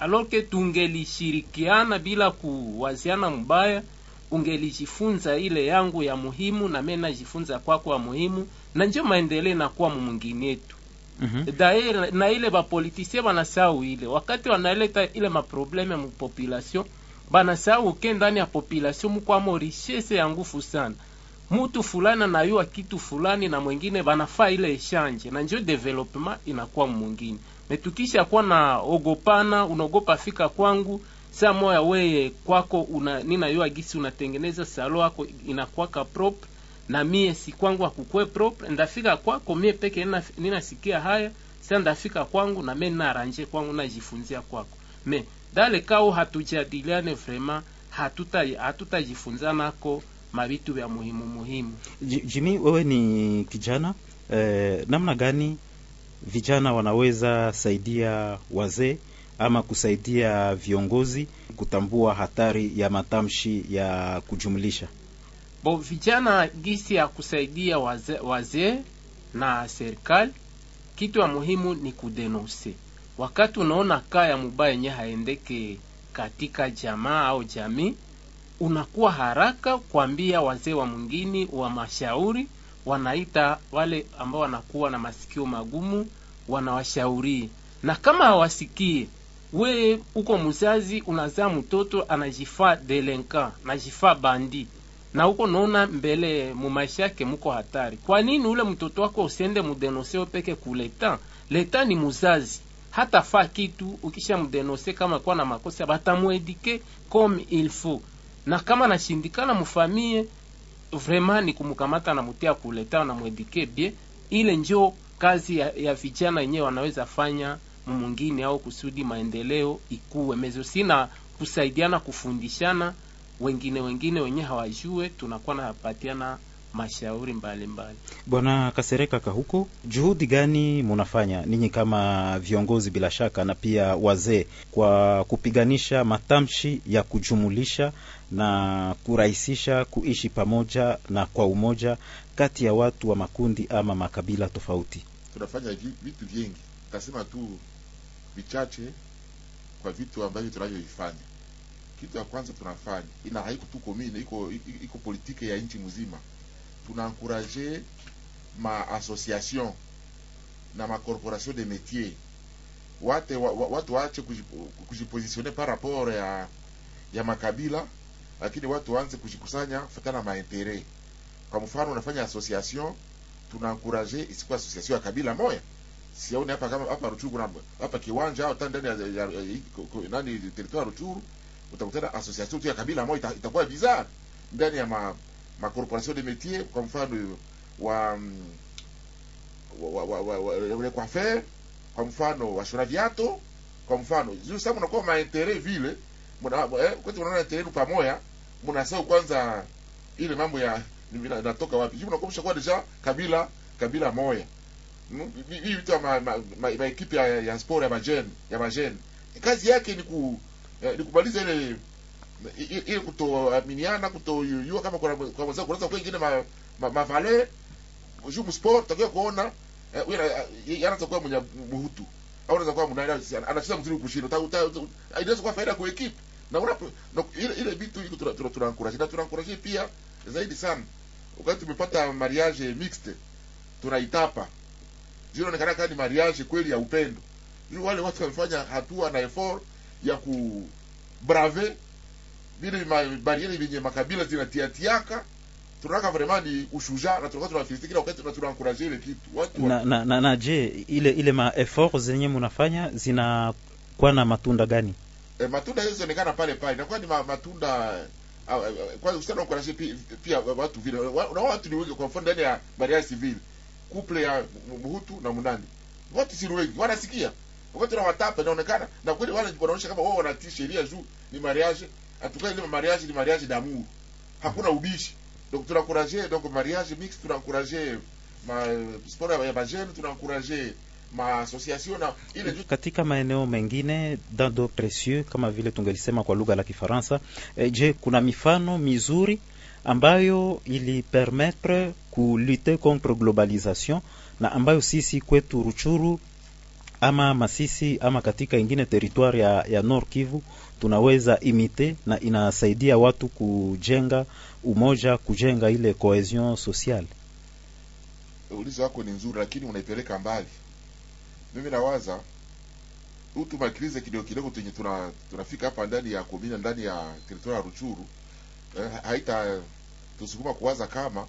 Aloke ke tungelishirikiana bila kuwaziana mubaya ungelijifunza ile yangu ya muhimu na mie najifunza kwako ya muhimu na njo na nakuwa mumwingine yetu -hmm. dae na ile bapolitisie banasahau ile. Wakati wanaleta ile maprobleme mu population banasahau ke ndani ya population mukwamo richese ya ngufu sana mutu fulani anayua kitu fulani na mwingine banafaa ile eshanje na njo development inakuwa mwingine. Metukisha kuwa na ogopana unaogopa fika kwangu saa moya weye kwako una, ninayua gisi unatengeneza salo yako inakwaka propre na mie si kwangu akukwe propre. Ndafika kwako mie peke nina- ninasikia haya sa ndafika kwangu na mie ninaranje kwangu najifunzia kwako. Me dale kao hatujadiliane vraiment hatuta hatutajifunzanako mabitu vya muhimu muhimu Jimi, wewe ni kijana eh, namna gani vijana wanaweza saidia wazee ama kusaidia viongozi kutambua hatari ya matamshi ya kujumlisha? bo vijana gisi ya kusaidia wazee waze na serikali kitu ya muhimu ni kudenonse wakati unaona kaya ya mubaya yenye haendeke katika jamaa au jamii unakuwa haraka kuambia wazee wa mwingine wa mashauri wanaita wale ambao wanakuwa na masikio magumu wanawashaurie na kama hawasikie we uko mzazi unazaa mtoto anajifaa delinquant najifaa bandi na uko naona mbele mumaisha yake muko hatari. Kwa nini ule mtoto wako usiende mudenoseo peke kuleta leta ni muzazi. Hata faa kitu. Ukisha mdenose kama kuwa na makosa batamuedike comme il faut na kama nashindikana mufamie vraiment ni kumukamata na mutia kuleta na mwedike bie ile njo kazi ya, ya vijana yenyewe wanaweza fanya mumungine au kusudi maendeleo ikuwe mezo sina kusaidiana kufundishana wengine wengine wenye hawajue tunakuwa napatiana mashauri mbalimbali Bwana Kasereka Kahuko, juhudi gani munafanya ninyi kama viongozi bila shaka na pia wazee kwa kupiganisha matamshi ya kujumulisha na kurahisisha kuishi pamoja na kwa umoja kati ya watu wa makundi ama makabila tofauti? tunafanya vitu vingi. Tasema tu vichache kwa vitu ambavyo tunavyovifanya kitu ya kwanza tunafanya ina haiko tu komine iko iko- iko politike ya nchi mzima tunaencourage ma association na ma corporation de métier watu waache kuji- kujipositione par rapport ya ya makabila lakini watu waanze kujikusanya kwa mfano unafanya association tunaencourage isikuwa association ya kabila hapa kama hapa Ruchuru hapa kiwanja ndani ya, ya, ya, nani territoire Ruchuru utakutana association tu ya kabila moja ita- itakuwa bizarre. Ndani ya ma, ma corporation de métier kwa mfano wa mm, wa, wa, wa, wa, wa, wa coiffeur kwa mfano washona viato kwa mfano juu sasa mnakuwa mainteret vile kwetu mnaona interet pamoja mnasahau kwanza ile mambo ya natoka wapi juu mnakuwa mshakuwa deja kabila kabila moja hii vitu ya ma, ma, ma, ma ekipe ya, sport ya majeni ya majeni kazi yake ni ku ni kumaliza ile ile kutoaminiana kutoyuyua kama kwa mwanzo kunaweza kwa ingine ma, ma, ma valeur juu sport takiwa kuona eh, ana- yeye anaweza kuwa mwenye muhutu au anaweza kuwa mnani anacheza mzuri kushinda inaweza kuwa faida kwa ekipi na una no, ile ile vitu hivi tuna tuna tuna encourage na tuna encourage pia zaidi sana. Wakati tumepata mariage mixte tunaitapa. Zile inaonekana kama ni mariage kweli ya upendo. Juu wale watu wamefanya hatua na effort ya ku brave vile bariere vyenye makabila zinatiatiaka tunaka vraiment ni ushuja na tunakuwa tunafilisiti kila wakati na tunaencourage ile kitu. Watu Na, na, na, na je, ile ile ma effort zenye mnafanya zinakuwa na matunda gani? E, matunda hizo zinaonekana pale pale. Inakuwa ni ma, matunda kwa usiano kwanza usitana encourage pia, pia watu vile na watu ni wengi kwa mfano ndani ya baria civil couple ya mhutu na munani watu si wengi wanasikia. Wakati tunawatapa inaonekana na kweli wale wanaonyesha kama wao wanatii sheria juu ni mariage atuka ile mariage ni mariage d'amour hakuna ubishi. Donc tunaencourage donc mariage mix tunaencourage ma sport ya bajene tunaencourage ma association na ile Katika maeneo mengine dans d'autres cieux kama vile tungelisema kwa lugha la Kifaransa, E, je, kuna mifano mizuri ambayo ilipermetre kulutter contre globalisation na ambayo sisi kwetu Ruchuru ama Masisi ama katika ingine territoire ya, ya Nord Kivu tunaweza imite na inasaidia watu kujenga umoja, kujenga ile cohesion sociale. ulizo wako ni nzuri lakini unaipeleka mbali. Mimi nawaza utu makrize kidogo kidogo tenye tuna tunafika hapa ndani ya komina ndani ya teritoria ya Ruchuru eh, haita tusukuma kuwaza kama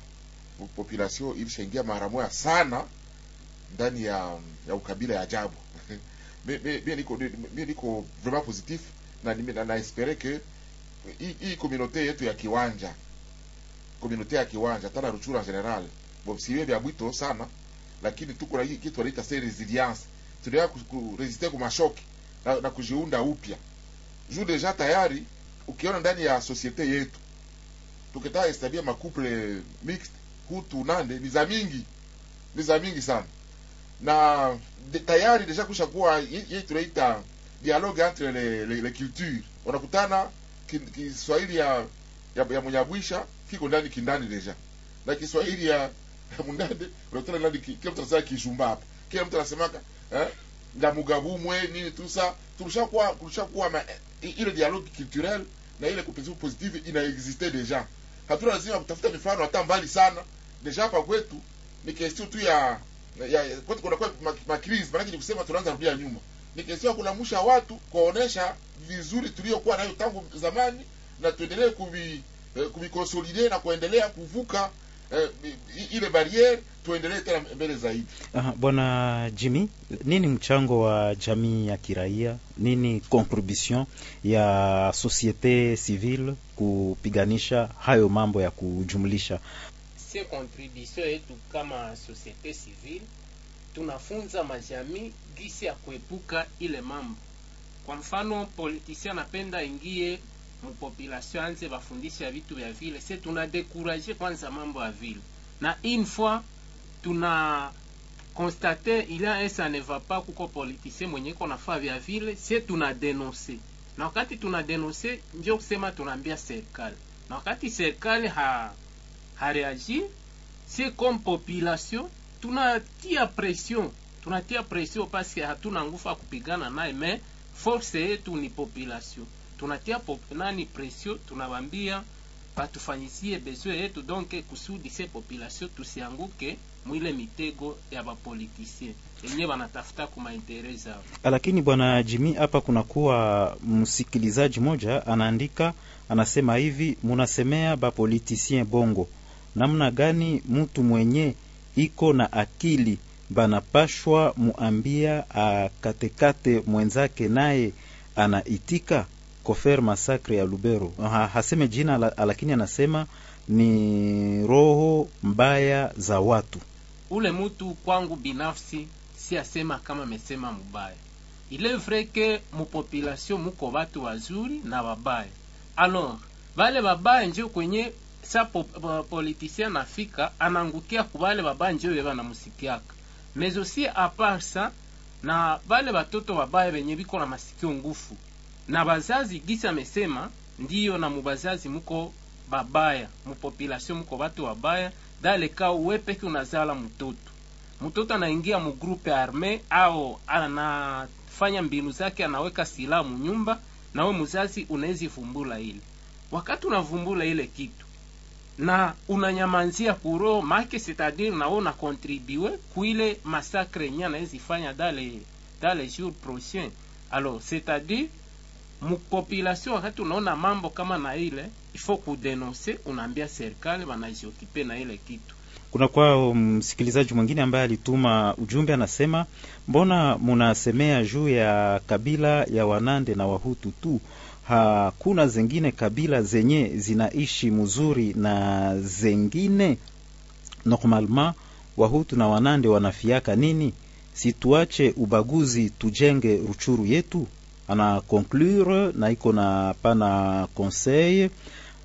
population ilishaingia mara moja sana ndani ya ya ukabila ya ajabu. <laughs> Mi mi- mi niko mimi niko vraiment positif na naespere na, na espere que hii communauté yetu ya kiwanja komunote ya kiwanja tana Ruchuru en general bon siwe bwito sana lakini tuko na hii kitu wanaita se resilience tunaweza kuresiste ku mashoki na, na kujiunda upya. Juu deja tayari ukiona ndani ya societe yetu tukitaka estabia makuple mixed hutu nande ni za mingi ni za mingi sana. Na de, tayari deja kushakuwa hii tunaita dialogue entre les, les, les cultures. Wanakutana ki- Kiswahili ya ya, ya munyabwisha kiko ndani kindani deja. Na kiswahili ya, ya unakutana ndani ki- kila mtu anasema kijumba hapa. Kila mtu anasemaka eh ndamugabumwe nini tusa. Tulishakuwa tulishakuwa ile dialogue culturel na ile competition positive ina existe deja. Hatuna lazima kutafuta mifano hata mbali sana. Deja hapa kwetu ni question tu ya ya- kwetu kuna kwa makrizi maana ni kusema tunaanza rudia nyuma ni ya kulamusha watu kuonesha vizuri tuliyokuwa nayo tangu zamani na tuendelee kuvi eh, kuvikonsolide na kuendelea kuvuka eh, ile barriere tuendelee tena mbele zaidi Aha, bwana Jimmy, nini mchango wa jamii ya kiraia? Nini contribution ya societe civile kupiganisha hayo mambo ya kujumlisha? sie contribution yetu kama societe civile tunafunza majamii gisi ya kuepuka ile mambo. Kwa mfano politisia anapenda ingie mupopulation anze bafundisha vitu vya vile. Se tuna dekuraje kwanza mambo ya vile. Na une fois tuna constate il y a un ça ne va pas kuko politicien mwenye iko nafaa vya vile se tuna denonse na wakati tuna denonse ndio kusema tunaambia serikali. Na wakati serikali ha hareagir se comme population tunatia pression tunatia pression paske hatuna nguvu ya kupigana naye me force yetu ni population. Tunatia pop, nani pression? Tunawambia batufanyisie besoin yetu donc kusudi se population tusianguke mwile mitego ya bapolitisien enye banatafuta kumaintere zao. Lakini bwana Jimmy, hapa kunakuwa msikilizaji moja anaandika, anasema hivi, munasemea bapolitisien bongo, namna gani mtu mwenye iko na akili banapashwa muambia akatekate mwenzake naye anaitika kofer masakre ya Lubero. Ha, haseme jina la, lakini anasema ni roho mbaya za watu. ule mutu kwangu binafsi si asema kama amesema mubaya ile vreke mupopulasio muko batu wazuri na babaya alors bale babaya njo kwenye sa po, po, politicien nafika anangukia kubale babanje njo banamusikiaka namusikiaka mais aussi apart part ça na bale batoto babaya benye biko na masikio ngufu. Na bazazi gisi amesema ndiyo na mubazazi muko babaya mupopulation muko batu babaya dale ka we peke unazala mtoto mtoto anaingia mugrupe arme au anafanya mbinu zake anaweka silaha munyumba nawe muzazi unaezi vumbula ile. Wakati unavumbula ile kitu na unanyamanzia kuro make c'est-à-dire nawe unakontribue kuile masakre nya anawezi fanya dale dale jour prochain alors c'est-à-dire mupopulation wakati unaona mambo kama na ile ifo kudenonse unaambia serikali wanajiokipe na ile kitu. Kuna kwa msikilizaji mwingine ambaye alituma ujumbe anasema, mbona munasemea juu ya kabila ya Wanande na Wahutu tu, hakuna zengine kabila zenye zinaishi mzuri na zengine? Normalement Wahutu na Wanande wanafiaka nini? Situache ubaguzi, tujenge Ruchuru yetu. Ana conclure na iko na pana conseil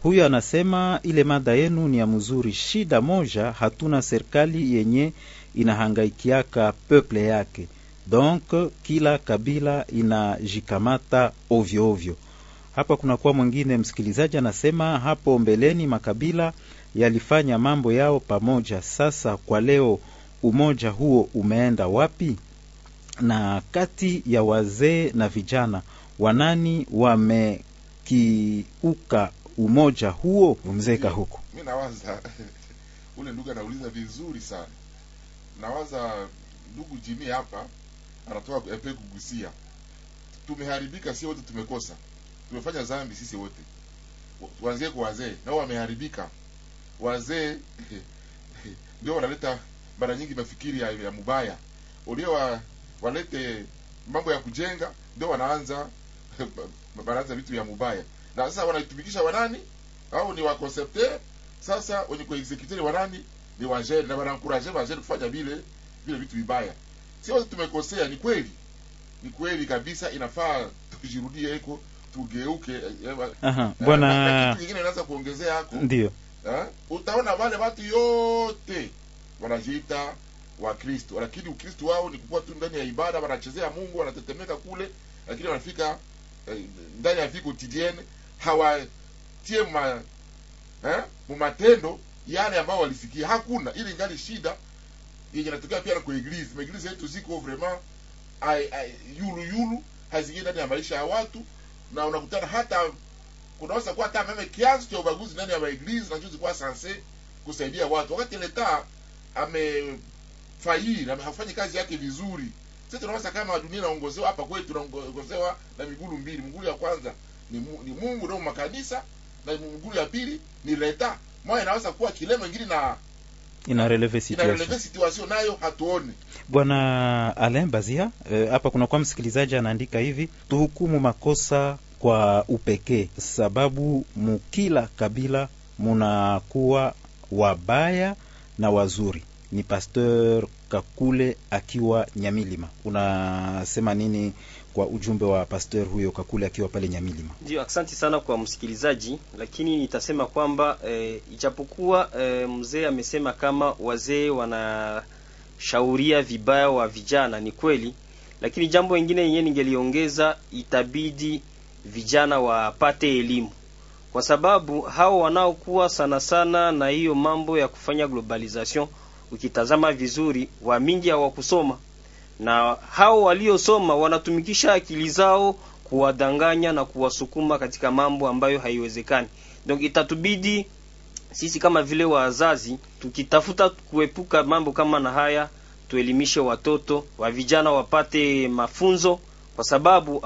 huyo anasema ile mada yenu ni ya mzuri. Shida moja, hatuna serikali yenye inahangaikiaka peuple yake, donc kila kabila inajikamata ovyoovyo ovyo. Hapa kunakuwa mwingine msikilizaji anasema, hapo mbeleni makabila yalifanya mambo yao pamoja, sasa kwa leo umoja huo umeenda wapi? Na kati ya wazee na vijana wanani wamekiuka umoja huo? Umzeka huku. mi nawaza <laughs> ule ndugu anauliza vizuri sana. Nawaza ndugu jimi hapa anatoka epe kugusia. Tumeharibika si wote tumekosa tumefanya zambi sisi wote. Tuanzie kwa wazee. Nao wameharibika. Wazee <laughs> ndio wanaleta mara nyingi mafikiri ya, ya mubaya. Ulio wa, walete mambo ya kujenga ndio wanaanza <laughs> wanaanza vitu vya mubaya. Na sasa wanaitumikisha wanani au ni wakonsepte sasa wenye kuexecute ni wanani ni wajene na wanankuraje wajene kufanya vile vile vitu vibaya. Sio tumekosea ni kweli. Ni kweli kabisa inafaa tujirudie eko tugeuke eh, Aha, eh, bwana kitu kingine naweza kuongezea hako ndio. Eh, utaona wale watu yote wanajiita wakristo lakini ukristo wao ni kukuwa tu ndani ya ibada wanachezea mungu wanatetemeka kule lakini wanafika eh, ndani ya vie quotidienne hawatie ma eh, mumatendo yale ambao walisikia. Hakuna ili ngali shida yenye inatokea pia na kwa iglisi maeglise yetu ziko vraiment ai, ai, yulu yulu haziingie ndani ya maisha ya watu na unakutana hata kunaweza kuwa hata meme kiasi cha ubaguzi ndani ya maiglisi nacho zikuwa sanse kusaidia watu. Wakati leta amefaili ame hafanyi kazi yake vizuri sisi tunaweza kama dunia inaongozewa hapa kwetu tunaongozewa na migulu mbili. Mgulu ya kwanza ni, ni mungu ndio makanisa na mgulu ya pili ni leta. Moja inaweza kuwa kilema ingine na ina releve ina situation. situation nayo hatuoni. Bwana Alain Bazia eh, hapa kuna kwa msikilizaji anaandika hivi tuhukumu makosa kwa upekee sababu mukila kabila munakuwa wabaya na wazuri. Ni pasteur kakule akiwa nyamilima. Unasema nini kwa ujumbe wa pasteur huyo kakule akiwa pale nyamilima. Ndio, asante sana kwa msikilizaji, lakini nitasema kwamba e, ijapokuwa e, mzee amesema kama wazee wanashauria vibaya wa vijana, ni kweli, lakini jambo lingine yenyewe ningeliongeza, itabidi vijana wapate elimu, kwa sababu hao wanaokuwa sana sana na hiyo mambo ya kufanya globalization, ukitazama vizuri, wa mingi hawakusoma na hao waliosoma wanatumikisha akili zao kuwadanganya na kuwasukuma katika mambo ambayo haiwezekani. Donc itatubidi sisi kama vile wazazi tukitafuta kuepuka mambo kama na haya, tuelimishe watoto wa vijana wapate mafunzo, kwa sababu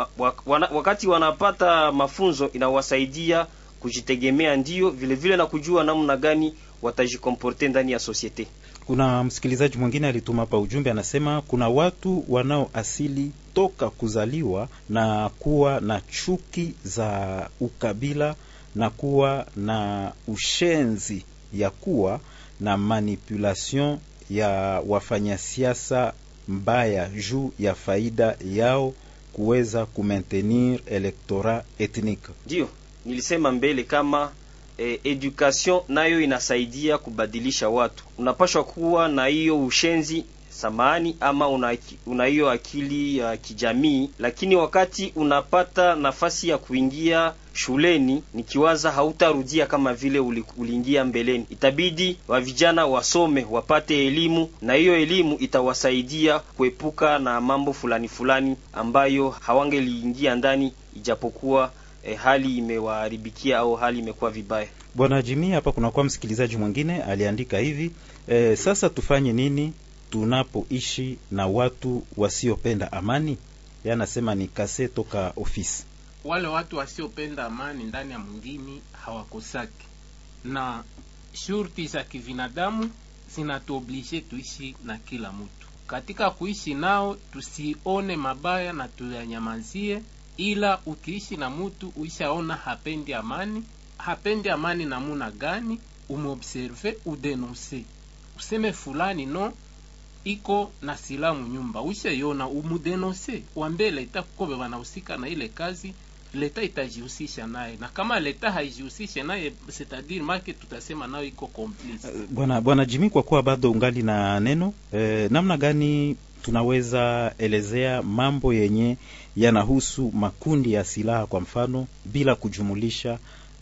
wakati wanapata mafunzo inawasaidia kujitegemea, ndio vilevile vile na kujua namna gani watajikomporte ndani ya societe. Kuna msikilizaji mwingine alituma hapa ujumbe anasema kuna watu wanao asili toka kuzaliwa na kuwa na chuki za ukabila na kuwa na ushenzi ya kuwa na manipulation ya wafanyasiasa mbaya juu ya faida yao kuweza kumaintenir elektora ethnique. Ndio nilisema mbele kama eh, education nayo inasaidia kubadilisha watu. Unapashwa kuwa na hiyo ushenzi samani ama una una hiyo akili ya uh, kijamii, lakini wakati unapata nafasi ya kuingia shuleni, nikiwaza hautarudia kama vile uliingia mbeleni. Itabidi wa vijana wasome, wapate elimu, na hiyo elimu itawasaidia kuepuka na mambo fulani fulani ambayo hawangeliingia ndani, ijapokuwa eh, hali imewaharibikia au hali imekuwa vibaya. Bwana Jimmy, hapa kunakuwa msikilizaji mwingine aliandika hivi e, sasa tufanye nini tunapoishi na watu wasiopenda amani? Yanasema anasema ni kase toka ofisi. wale watu wasiopenda amani ndani ya mwingini hawakosaki, na shurti za kivinadamu zinatuoblige tuishi na kila mtu. Katika kuishi nao tusione mabaya na tuyanyamazie, ila ukiishi na mutu uishaona hapendi amani, hapendi amani namuna gani, umobserve udenonse, useme fulani no iko na silamu nyumba uishaiona umudenonse. Wambie leta kukobe wanahusika na ile kazi leta itajihusisha naye. Na kama leta haijihusishe naye setadiri make tutasema nayo iko complice. Bwana Bwana Jimmy, kwa kuwa bado ungali na neno e, namna gani tunaweza elezea mambo yenye yanahusu makundi ya silaha, kwa mfano bila kujumulisha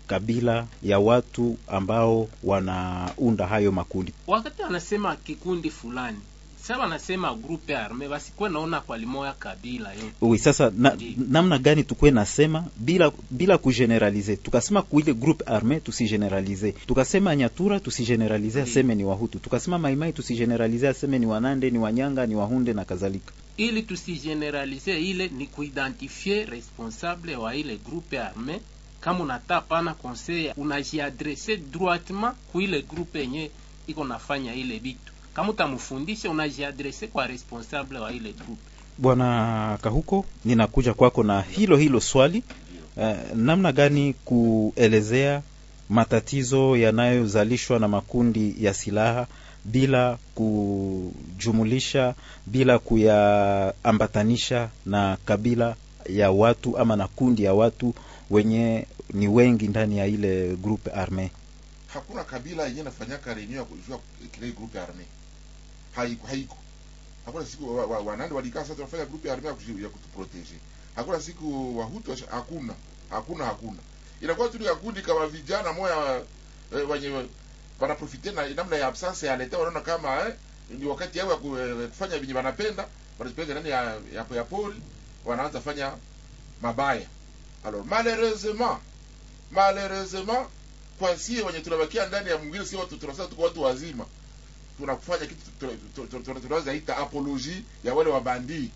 kabila ya watu ambao wanaunda hayo makundi? wakati anasema kikundi fulani sa wanasema grupe arme basikuwe naona kwa limoya kabila yote Oui, sasa na, namna gani tukwe nasema bila bila kugeneralize, tukasema kuile groupe arme tusigeneralize, tukasema Nyatura tusigeneralize aseme ni Wahutu, tukasema Maimai tusigeneralize aseme ni Wanande, ni Wanyanga, ni Wahunde na kadhalika. ili tusigeneralize ile ni kuidentifie responsable wa ile groupe arme kama unataka pana conseil unajiadrese droitement kuile groupe yenye iko nafanya ile bitu kama utamfundisha unajiadrese kwa responsable wa ile groupe Bwana Kahuko, ninakuja kwako na hilo hilo swali. Eh, namna gani kuelezea matatizo yanayozalishwa na makundi ya silaha bila kujumulisha, bila kuyaambatanisha na kabila ya watu ama na kundi ya watu wenye ni wengi ndani ya ile groupe arme. hakuna kabila yenye nafanyaka reunion ya kujua kile groupe arme haiko haiko. Hakuna siku wa- wa- wanande walikaa sasa wanafanya grupu ya, kuji- ya kutuproteje. hakuna siku wahutu hakuna. Hakuna hakuna. Inakuwa tu ya kundi kama vijana moya eh, wenye wanaprofite na namna ya absence ya leta wanaona kama eh, ni wakati yao ya eh, kufanya vinyi wanapenda wanajipeleka ndani ya, ya, ya pori wanaanza fanya mabaya. Alors malheureusement malheureusement kwa sie wenye tunabakia ndani ya mwingine sio watu tunasema tuko watu wazima tunakufanya kitu tu- tu- tu- tu- tunaweza ita apologie ya wale wabandii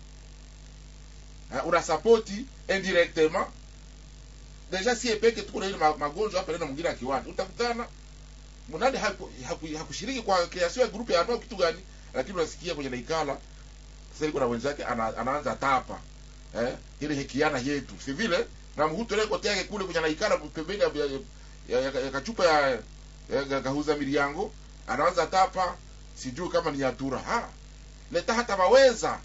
Ha, unasapoti indirectement. Deja sie peke tuko na ile ma- magonjwa hapa neno mwingine akiwanda utakutana. Haku- hakushiriki kwa kiasi ya grupu ya anao kitu gani? Lakini unasikia kwenye naikala sasa yuko na wenzake ana, anaanza tapa eh ile hekiana yetu. Si vile? Na mhutu ile kote yake kule kwenye naikala pembeni ya, ya kachupa ya, ya, ya kahuza miliango anaanza tapa sijui kama ni yatura ha? Leta hata waweza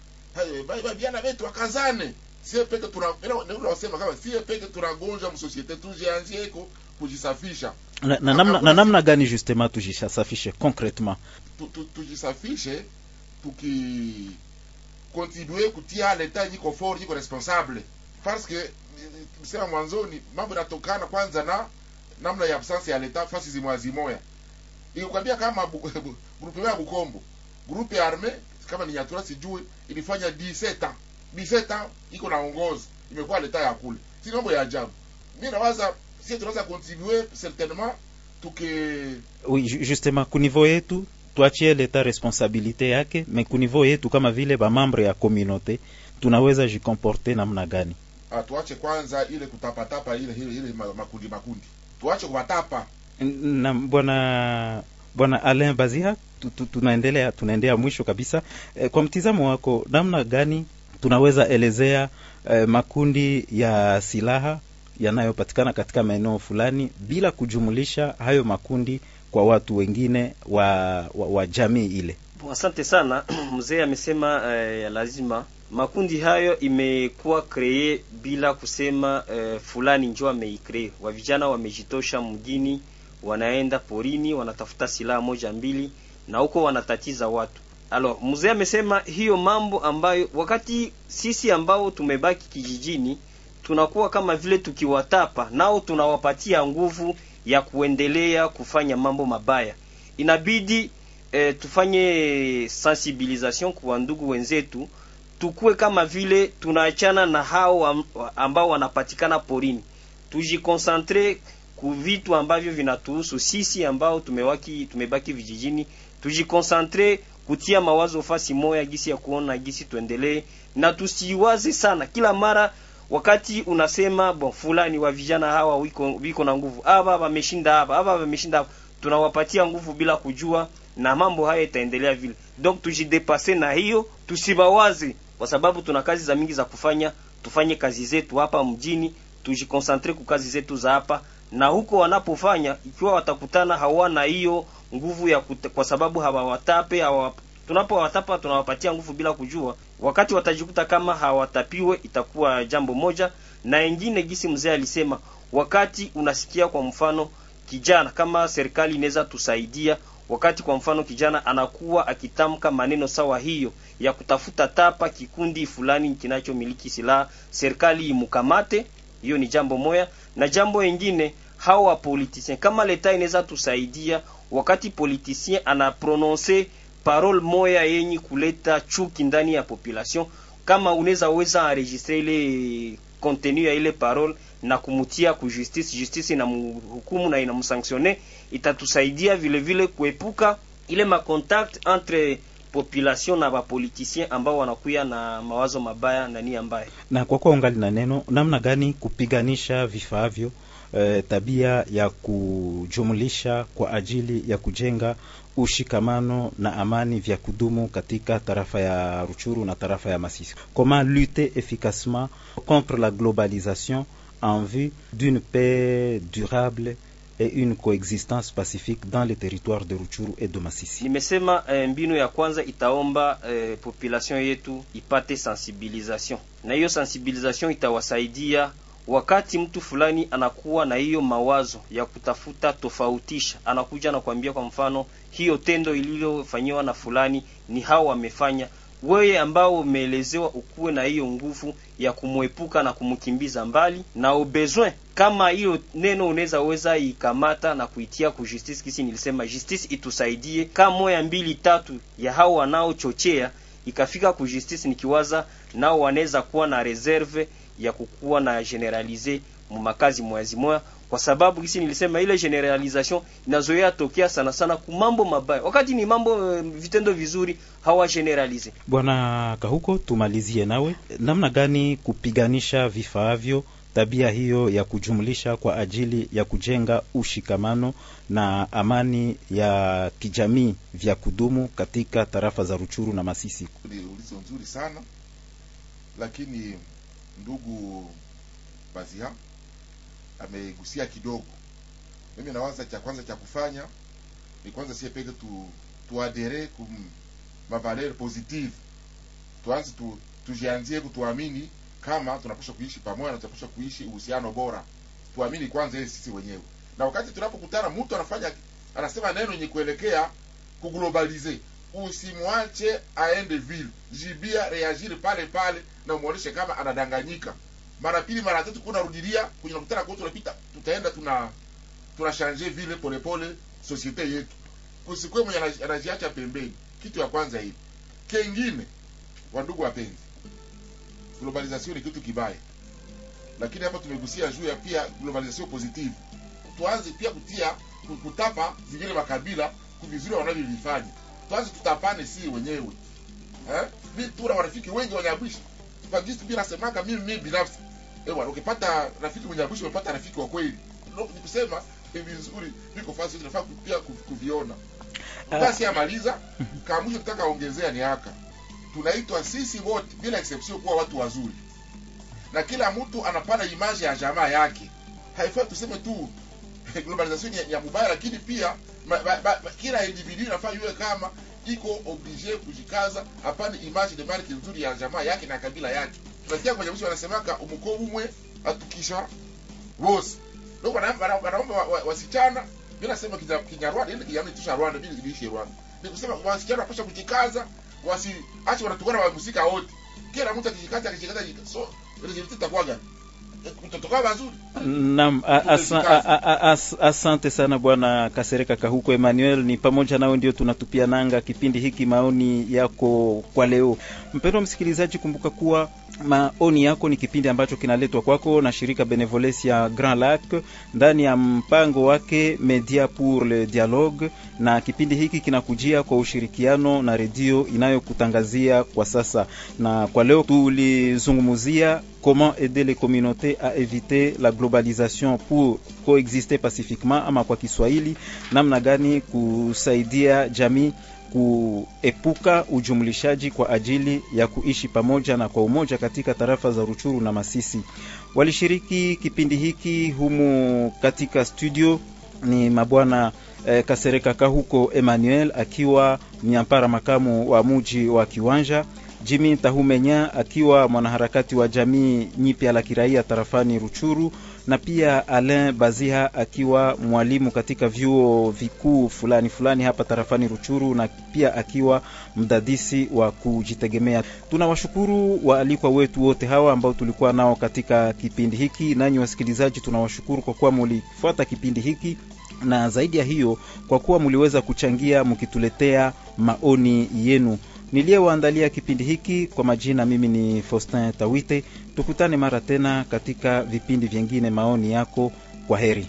babiana wetu wakazane. Sie peke tuna unasema kama sie peke tunagonja msosiete tujianzie iko kujisafisha. Na, na, namna, na namna gani justement tujisafishe concretement tu- tu- tujisafishe tuki continue kutia leta jiko fort niko responsable. Parce que sema mwanzoni mambo natokana kwanza na namna ya absence ya leta fasi zimwazimoya zimoya. Ikikwambia kama <laughs> bu- ya Bukombo. Groupe ya arme kama ni Nyatura sijui ilifanya 17 ans. 17 ans iko naongoza imekuwa leta ya kule si mambo ya ajabu. Mimi nawaza sisi tunaweza continuer certainement tuke oui, justement ku niveau yetu tuachie leta responsabilité yake me niveau yetu kama vile ba membre ya communauté tunaweza jikomporte namna gani? Ah, tuache kwanza ile kutapatapa ile ile, ile makundi makundi. Tuache kuwatapa. Na bwana bwana Alain Bazia tunaendelea tunaendea mwisho kabisa. E, kwa mtizamo wako namna gani tunaweza elezea e, makundi ya silaha yanayopatikana katika maeneo fulani bila kujumulisha hayo makundi kwa watu wengine wa, wa, wa jamii ile? Asante sana. <clears throat> Mzee amesema eh, lazima. Makundi hayo imekuwa kree bila kusema eh, fulani njo ameikree. Wa vijana wamejitosha mjini, wanaenda porini, wanatafuta silaha moja mbili, na huko wanatatiza watu. Alo, mzee amesema hiyo mambo ambayo wakati sisi ambao tumebaki kijijini tunakuwa kama vile tukiwatapa, nao tunawapatia nguvu ya kuendelea kufanya mambo mabaya. Inabidi eh, tufanye sensibilisation kwa ndugu wenzetu, tukue kama vile tunaachana na hao ambao wanapatikana porini, tujikonsentre ku vitu ambavyo vinatuhusu sisi ambao tumewaki tumebaki vijijini, tujikonsantre kutia mawazo fasi moya, gisi ya kuona gisi tuendelee, na tusiwaze sana kila mara wakati unasema bon fulani wa vijana hawa wiko, wiko na nguvu, aba wameshinda hapa, aba wameshinda tunawapatia nguvu bila kujua, na mambo haya itaendelea vile. Donc tujidepase na hiyo, tusibawaze, kwa sababu tuna kazi za mingi za kufanya. Tufanye kazi zetu hapa mjini, tujikonsentre ku kazi zetu za hapa, na huko wanapofanya, ikiwa watakutana hawana hiyo nguvu ya kute, kwa sababu hawawatape hawa tunapowatapa tunawapatia nguvu bila kujua. Wakati watajikuta kama hawatapiwe, itakuwa jambo moja. Na ingine gisi mzee alisema, wakati unasikia kwa mfano kijana, kama serikali inaweza tusaidia, wakati kwa mfano kijana anakuwa akitamka maneno sawa hiyo ya kutafuta tapa kikundi fulani kinachomiliki silaha, serikali imkamate. Hiyo ni jambo moya, na jambo ingine hawa politicien kama leta inaweza tusaidia, wakati politicien anaprononce parole moya yenye kuleta chuki ndani ya population, kama unaweza weza enregistrer ile contenu ya ile parole na kumutia ku justice, justice inamhukumu na inamsanctionne, itatusaidia vile vile kuepuka ile macontact entre population na bapolitisien ambao wanakuya na mawazo mabaya na nia mbaya. na kwa kuwa ungali na neno namna gani kupiganisha vifaavyo eh, tabia ya kujumulisha kwa ajili ya kujenga ushikamano na amani vya kudumu katika tarafa ya Ruchuru na tarafa ya Masisi. Comment lutter efficacement contre la globalisation en vue d'une paix durable et une coexistence pacifique dans les territoires de Ruchuru et de Masisi. Nimesema eh, mbinu ya kwanza itaomba eh, population yetu ipate sensibilisation, na hiyo sensibilisation itawasaidia wakati mtu fulani anakuwa na hiyo mawazo ya kutafuta tofautisha, anakuja na kuambia, kwa mfano, hiyo tendo iliyofanyiwa na fulani ni hao wamefanya, wewe ambao umeelezewa ukuwe na hiyo nguvu ya kumwepuka na kumkimbiza mbali na au besoin kama hiyo neno unaweza weza ikamata na kuitia ku justice kisi nilisema justice itusaidie. Kama moya mbili tatu ya hao wanaochochea ikafika ku justice nikiwaza nao wanaweza kuwa na reserve ya kukuwa na generalize mu makazi mwazi moya kwa sababu kisi nilisema ile generalization inazoea tokea sana sana ku mambo mabaya. Wakati ni mambo eh, vitendo vizuri hawa generalize. Bwana Kahuko, tumalizie nawe, namna gani kupiganisha vifaavyo tabia hiyo ya kujumlisha kwa ajili ya kujenga ushikamano na amani ya kijamii vya kudumu katika tarafa za Ruchuru na Masisi? Ni ulizo nzuri sana lakini ndugu Bazia amegusia kidogo. Mimi nawaza cha kwanza cha kufanya ni kwanza sie peke tu tuadere ku mavaleur positive, tuanze tu, tujianzie kutuamini kama tunapaswa kuishi pamoja na tunapaswa kuishi uhusiano bora. Tuamini kwanza yeye sisi wenyewe, na wakati tunapokutana mtu anafanya anasema neno yenye kuelekea kuglobalize, usimwache aende vile, jibia reagir pale pale na umwonyeshe kama anadanganyika. Mara pili mara tatu kuna rudilia kwenye nakutana kwa tunapita, tutaenda tuna tuna changer vile polepole societe yetu, kusikwe mwenye anaziacha pembeni. Kitu ya kwanza hivi. Kengine, wandugu wapenzi, globalization ni kitu kibaya, lakini hapa tumegusia juu ya pia globalization positive. Tuanze pia kutia kutapa zingine makabila kuvizuri wanavyovifanya, tuanze tutapane si wenyewe eh? Mi tuna marafiki wengi wanyabwishi kwa jinsi bila nasemaka mimi mimi binafsi bwana, ukipata rafiki mwenye mnyabwishi umepata rafiki wa kweli. Ndio nikusema ni vizuri, niko fasi tunafaa pia kuv- kuviona. Basi amaliza kama mwisho tutaka ongezea ni haka, tunaitwa sisi wote bila exception kuwa watu wazuri, na kila mtu anapana image ya jamaa yake. Haifai tuseme tu <laughs> globalization ya, ya mubaya, lakini pia ma, ma, ma, ma, kila individu inafaa iwe kama iko oblige kujikaza hapana image de marque nzuri ya jamaa yake na kabila yake. Tunasikia kwenye mwisho wanasemaka umuko umwe atukisha wose. Ndio wana- wana- wanaomba wa- wa- wasichana, mimi nasema Kinya- Kinyarwanda ili kijana tusha Rwanda, mimi niliishi Rwanda. Ni kusema wasichana wapasha kujikaza, wasiache wanatukana wa muzika wote. Kila mtu akijikaza akijikaza so result itakuwa gani? Naam, asante sana bwana Kasereka Kahuko Emmanuel. Ni pamoja nao ndio tunatupia nanga kipindi hiki, maoni yako kwa leo. Mpendwa msikilizaji, kumbuka kuwa maoni yako ni kipindi ambacho kinaletwa kwako na shirika Benevolence ya Grand Lac ndani ya mpango wake Media pour le Dialogue, na kipindi hiki kinakujia kwa ushirikiano na redio inayokutangazia kwa sasa, na kwa leo tulizungumzia comment aider les communautés à éviter la globalisation pour coexister pacifiquement, ama kwa Kiswahili, namna gani kusaidia jamii kuepuka ujumlishaji kwa ajili ya kuishi pamoja na kwa umoja katika tarafa za Ruchuru na Masisi. Walishiriki kipindi hiki humu katika studio ni mabwana eh, Kasereka Kahuko Emmanuel akiwa mnyampara makamu wa muji wa Kiwanja, Jimi Tahumenya akiwa mwanaharakati wa jamii nyipya la kiraia tarafani Ruchuru, na pia Alain Baziha akiwa mwalimu katika vyuo vikuu fulani fulani hapa tarafani Ruchuru, na pia akiwa mdadisi wa kujitegemea. Tunawashukuru waalikwa wetu wote hawa ambao tulikuwa nao katika kipindi hiki. Nanyi wasikilizaji, tunawashukuru kwa kuwa mulifuata kipindi hiki na zaidi ya hiyo kwa kuwa muliweza kuchangia mkituletea maoni yenu. Niliyewaandalia kipindi hiki kwa majina, mimi ni Faustin Tawite. Tukutane mara tena katika vipindi vyengine. Maoni yako, kwa heri.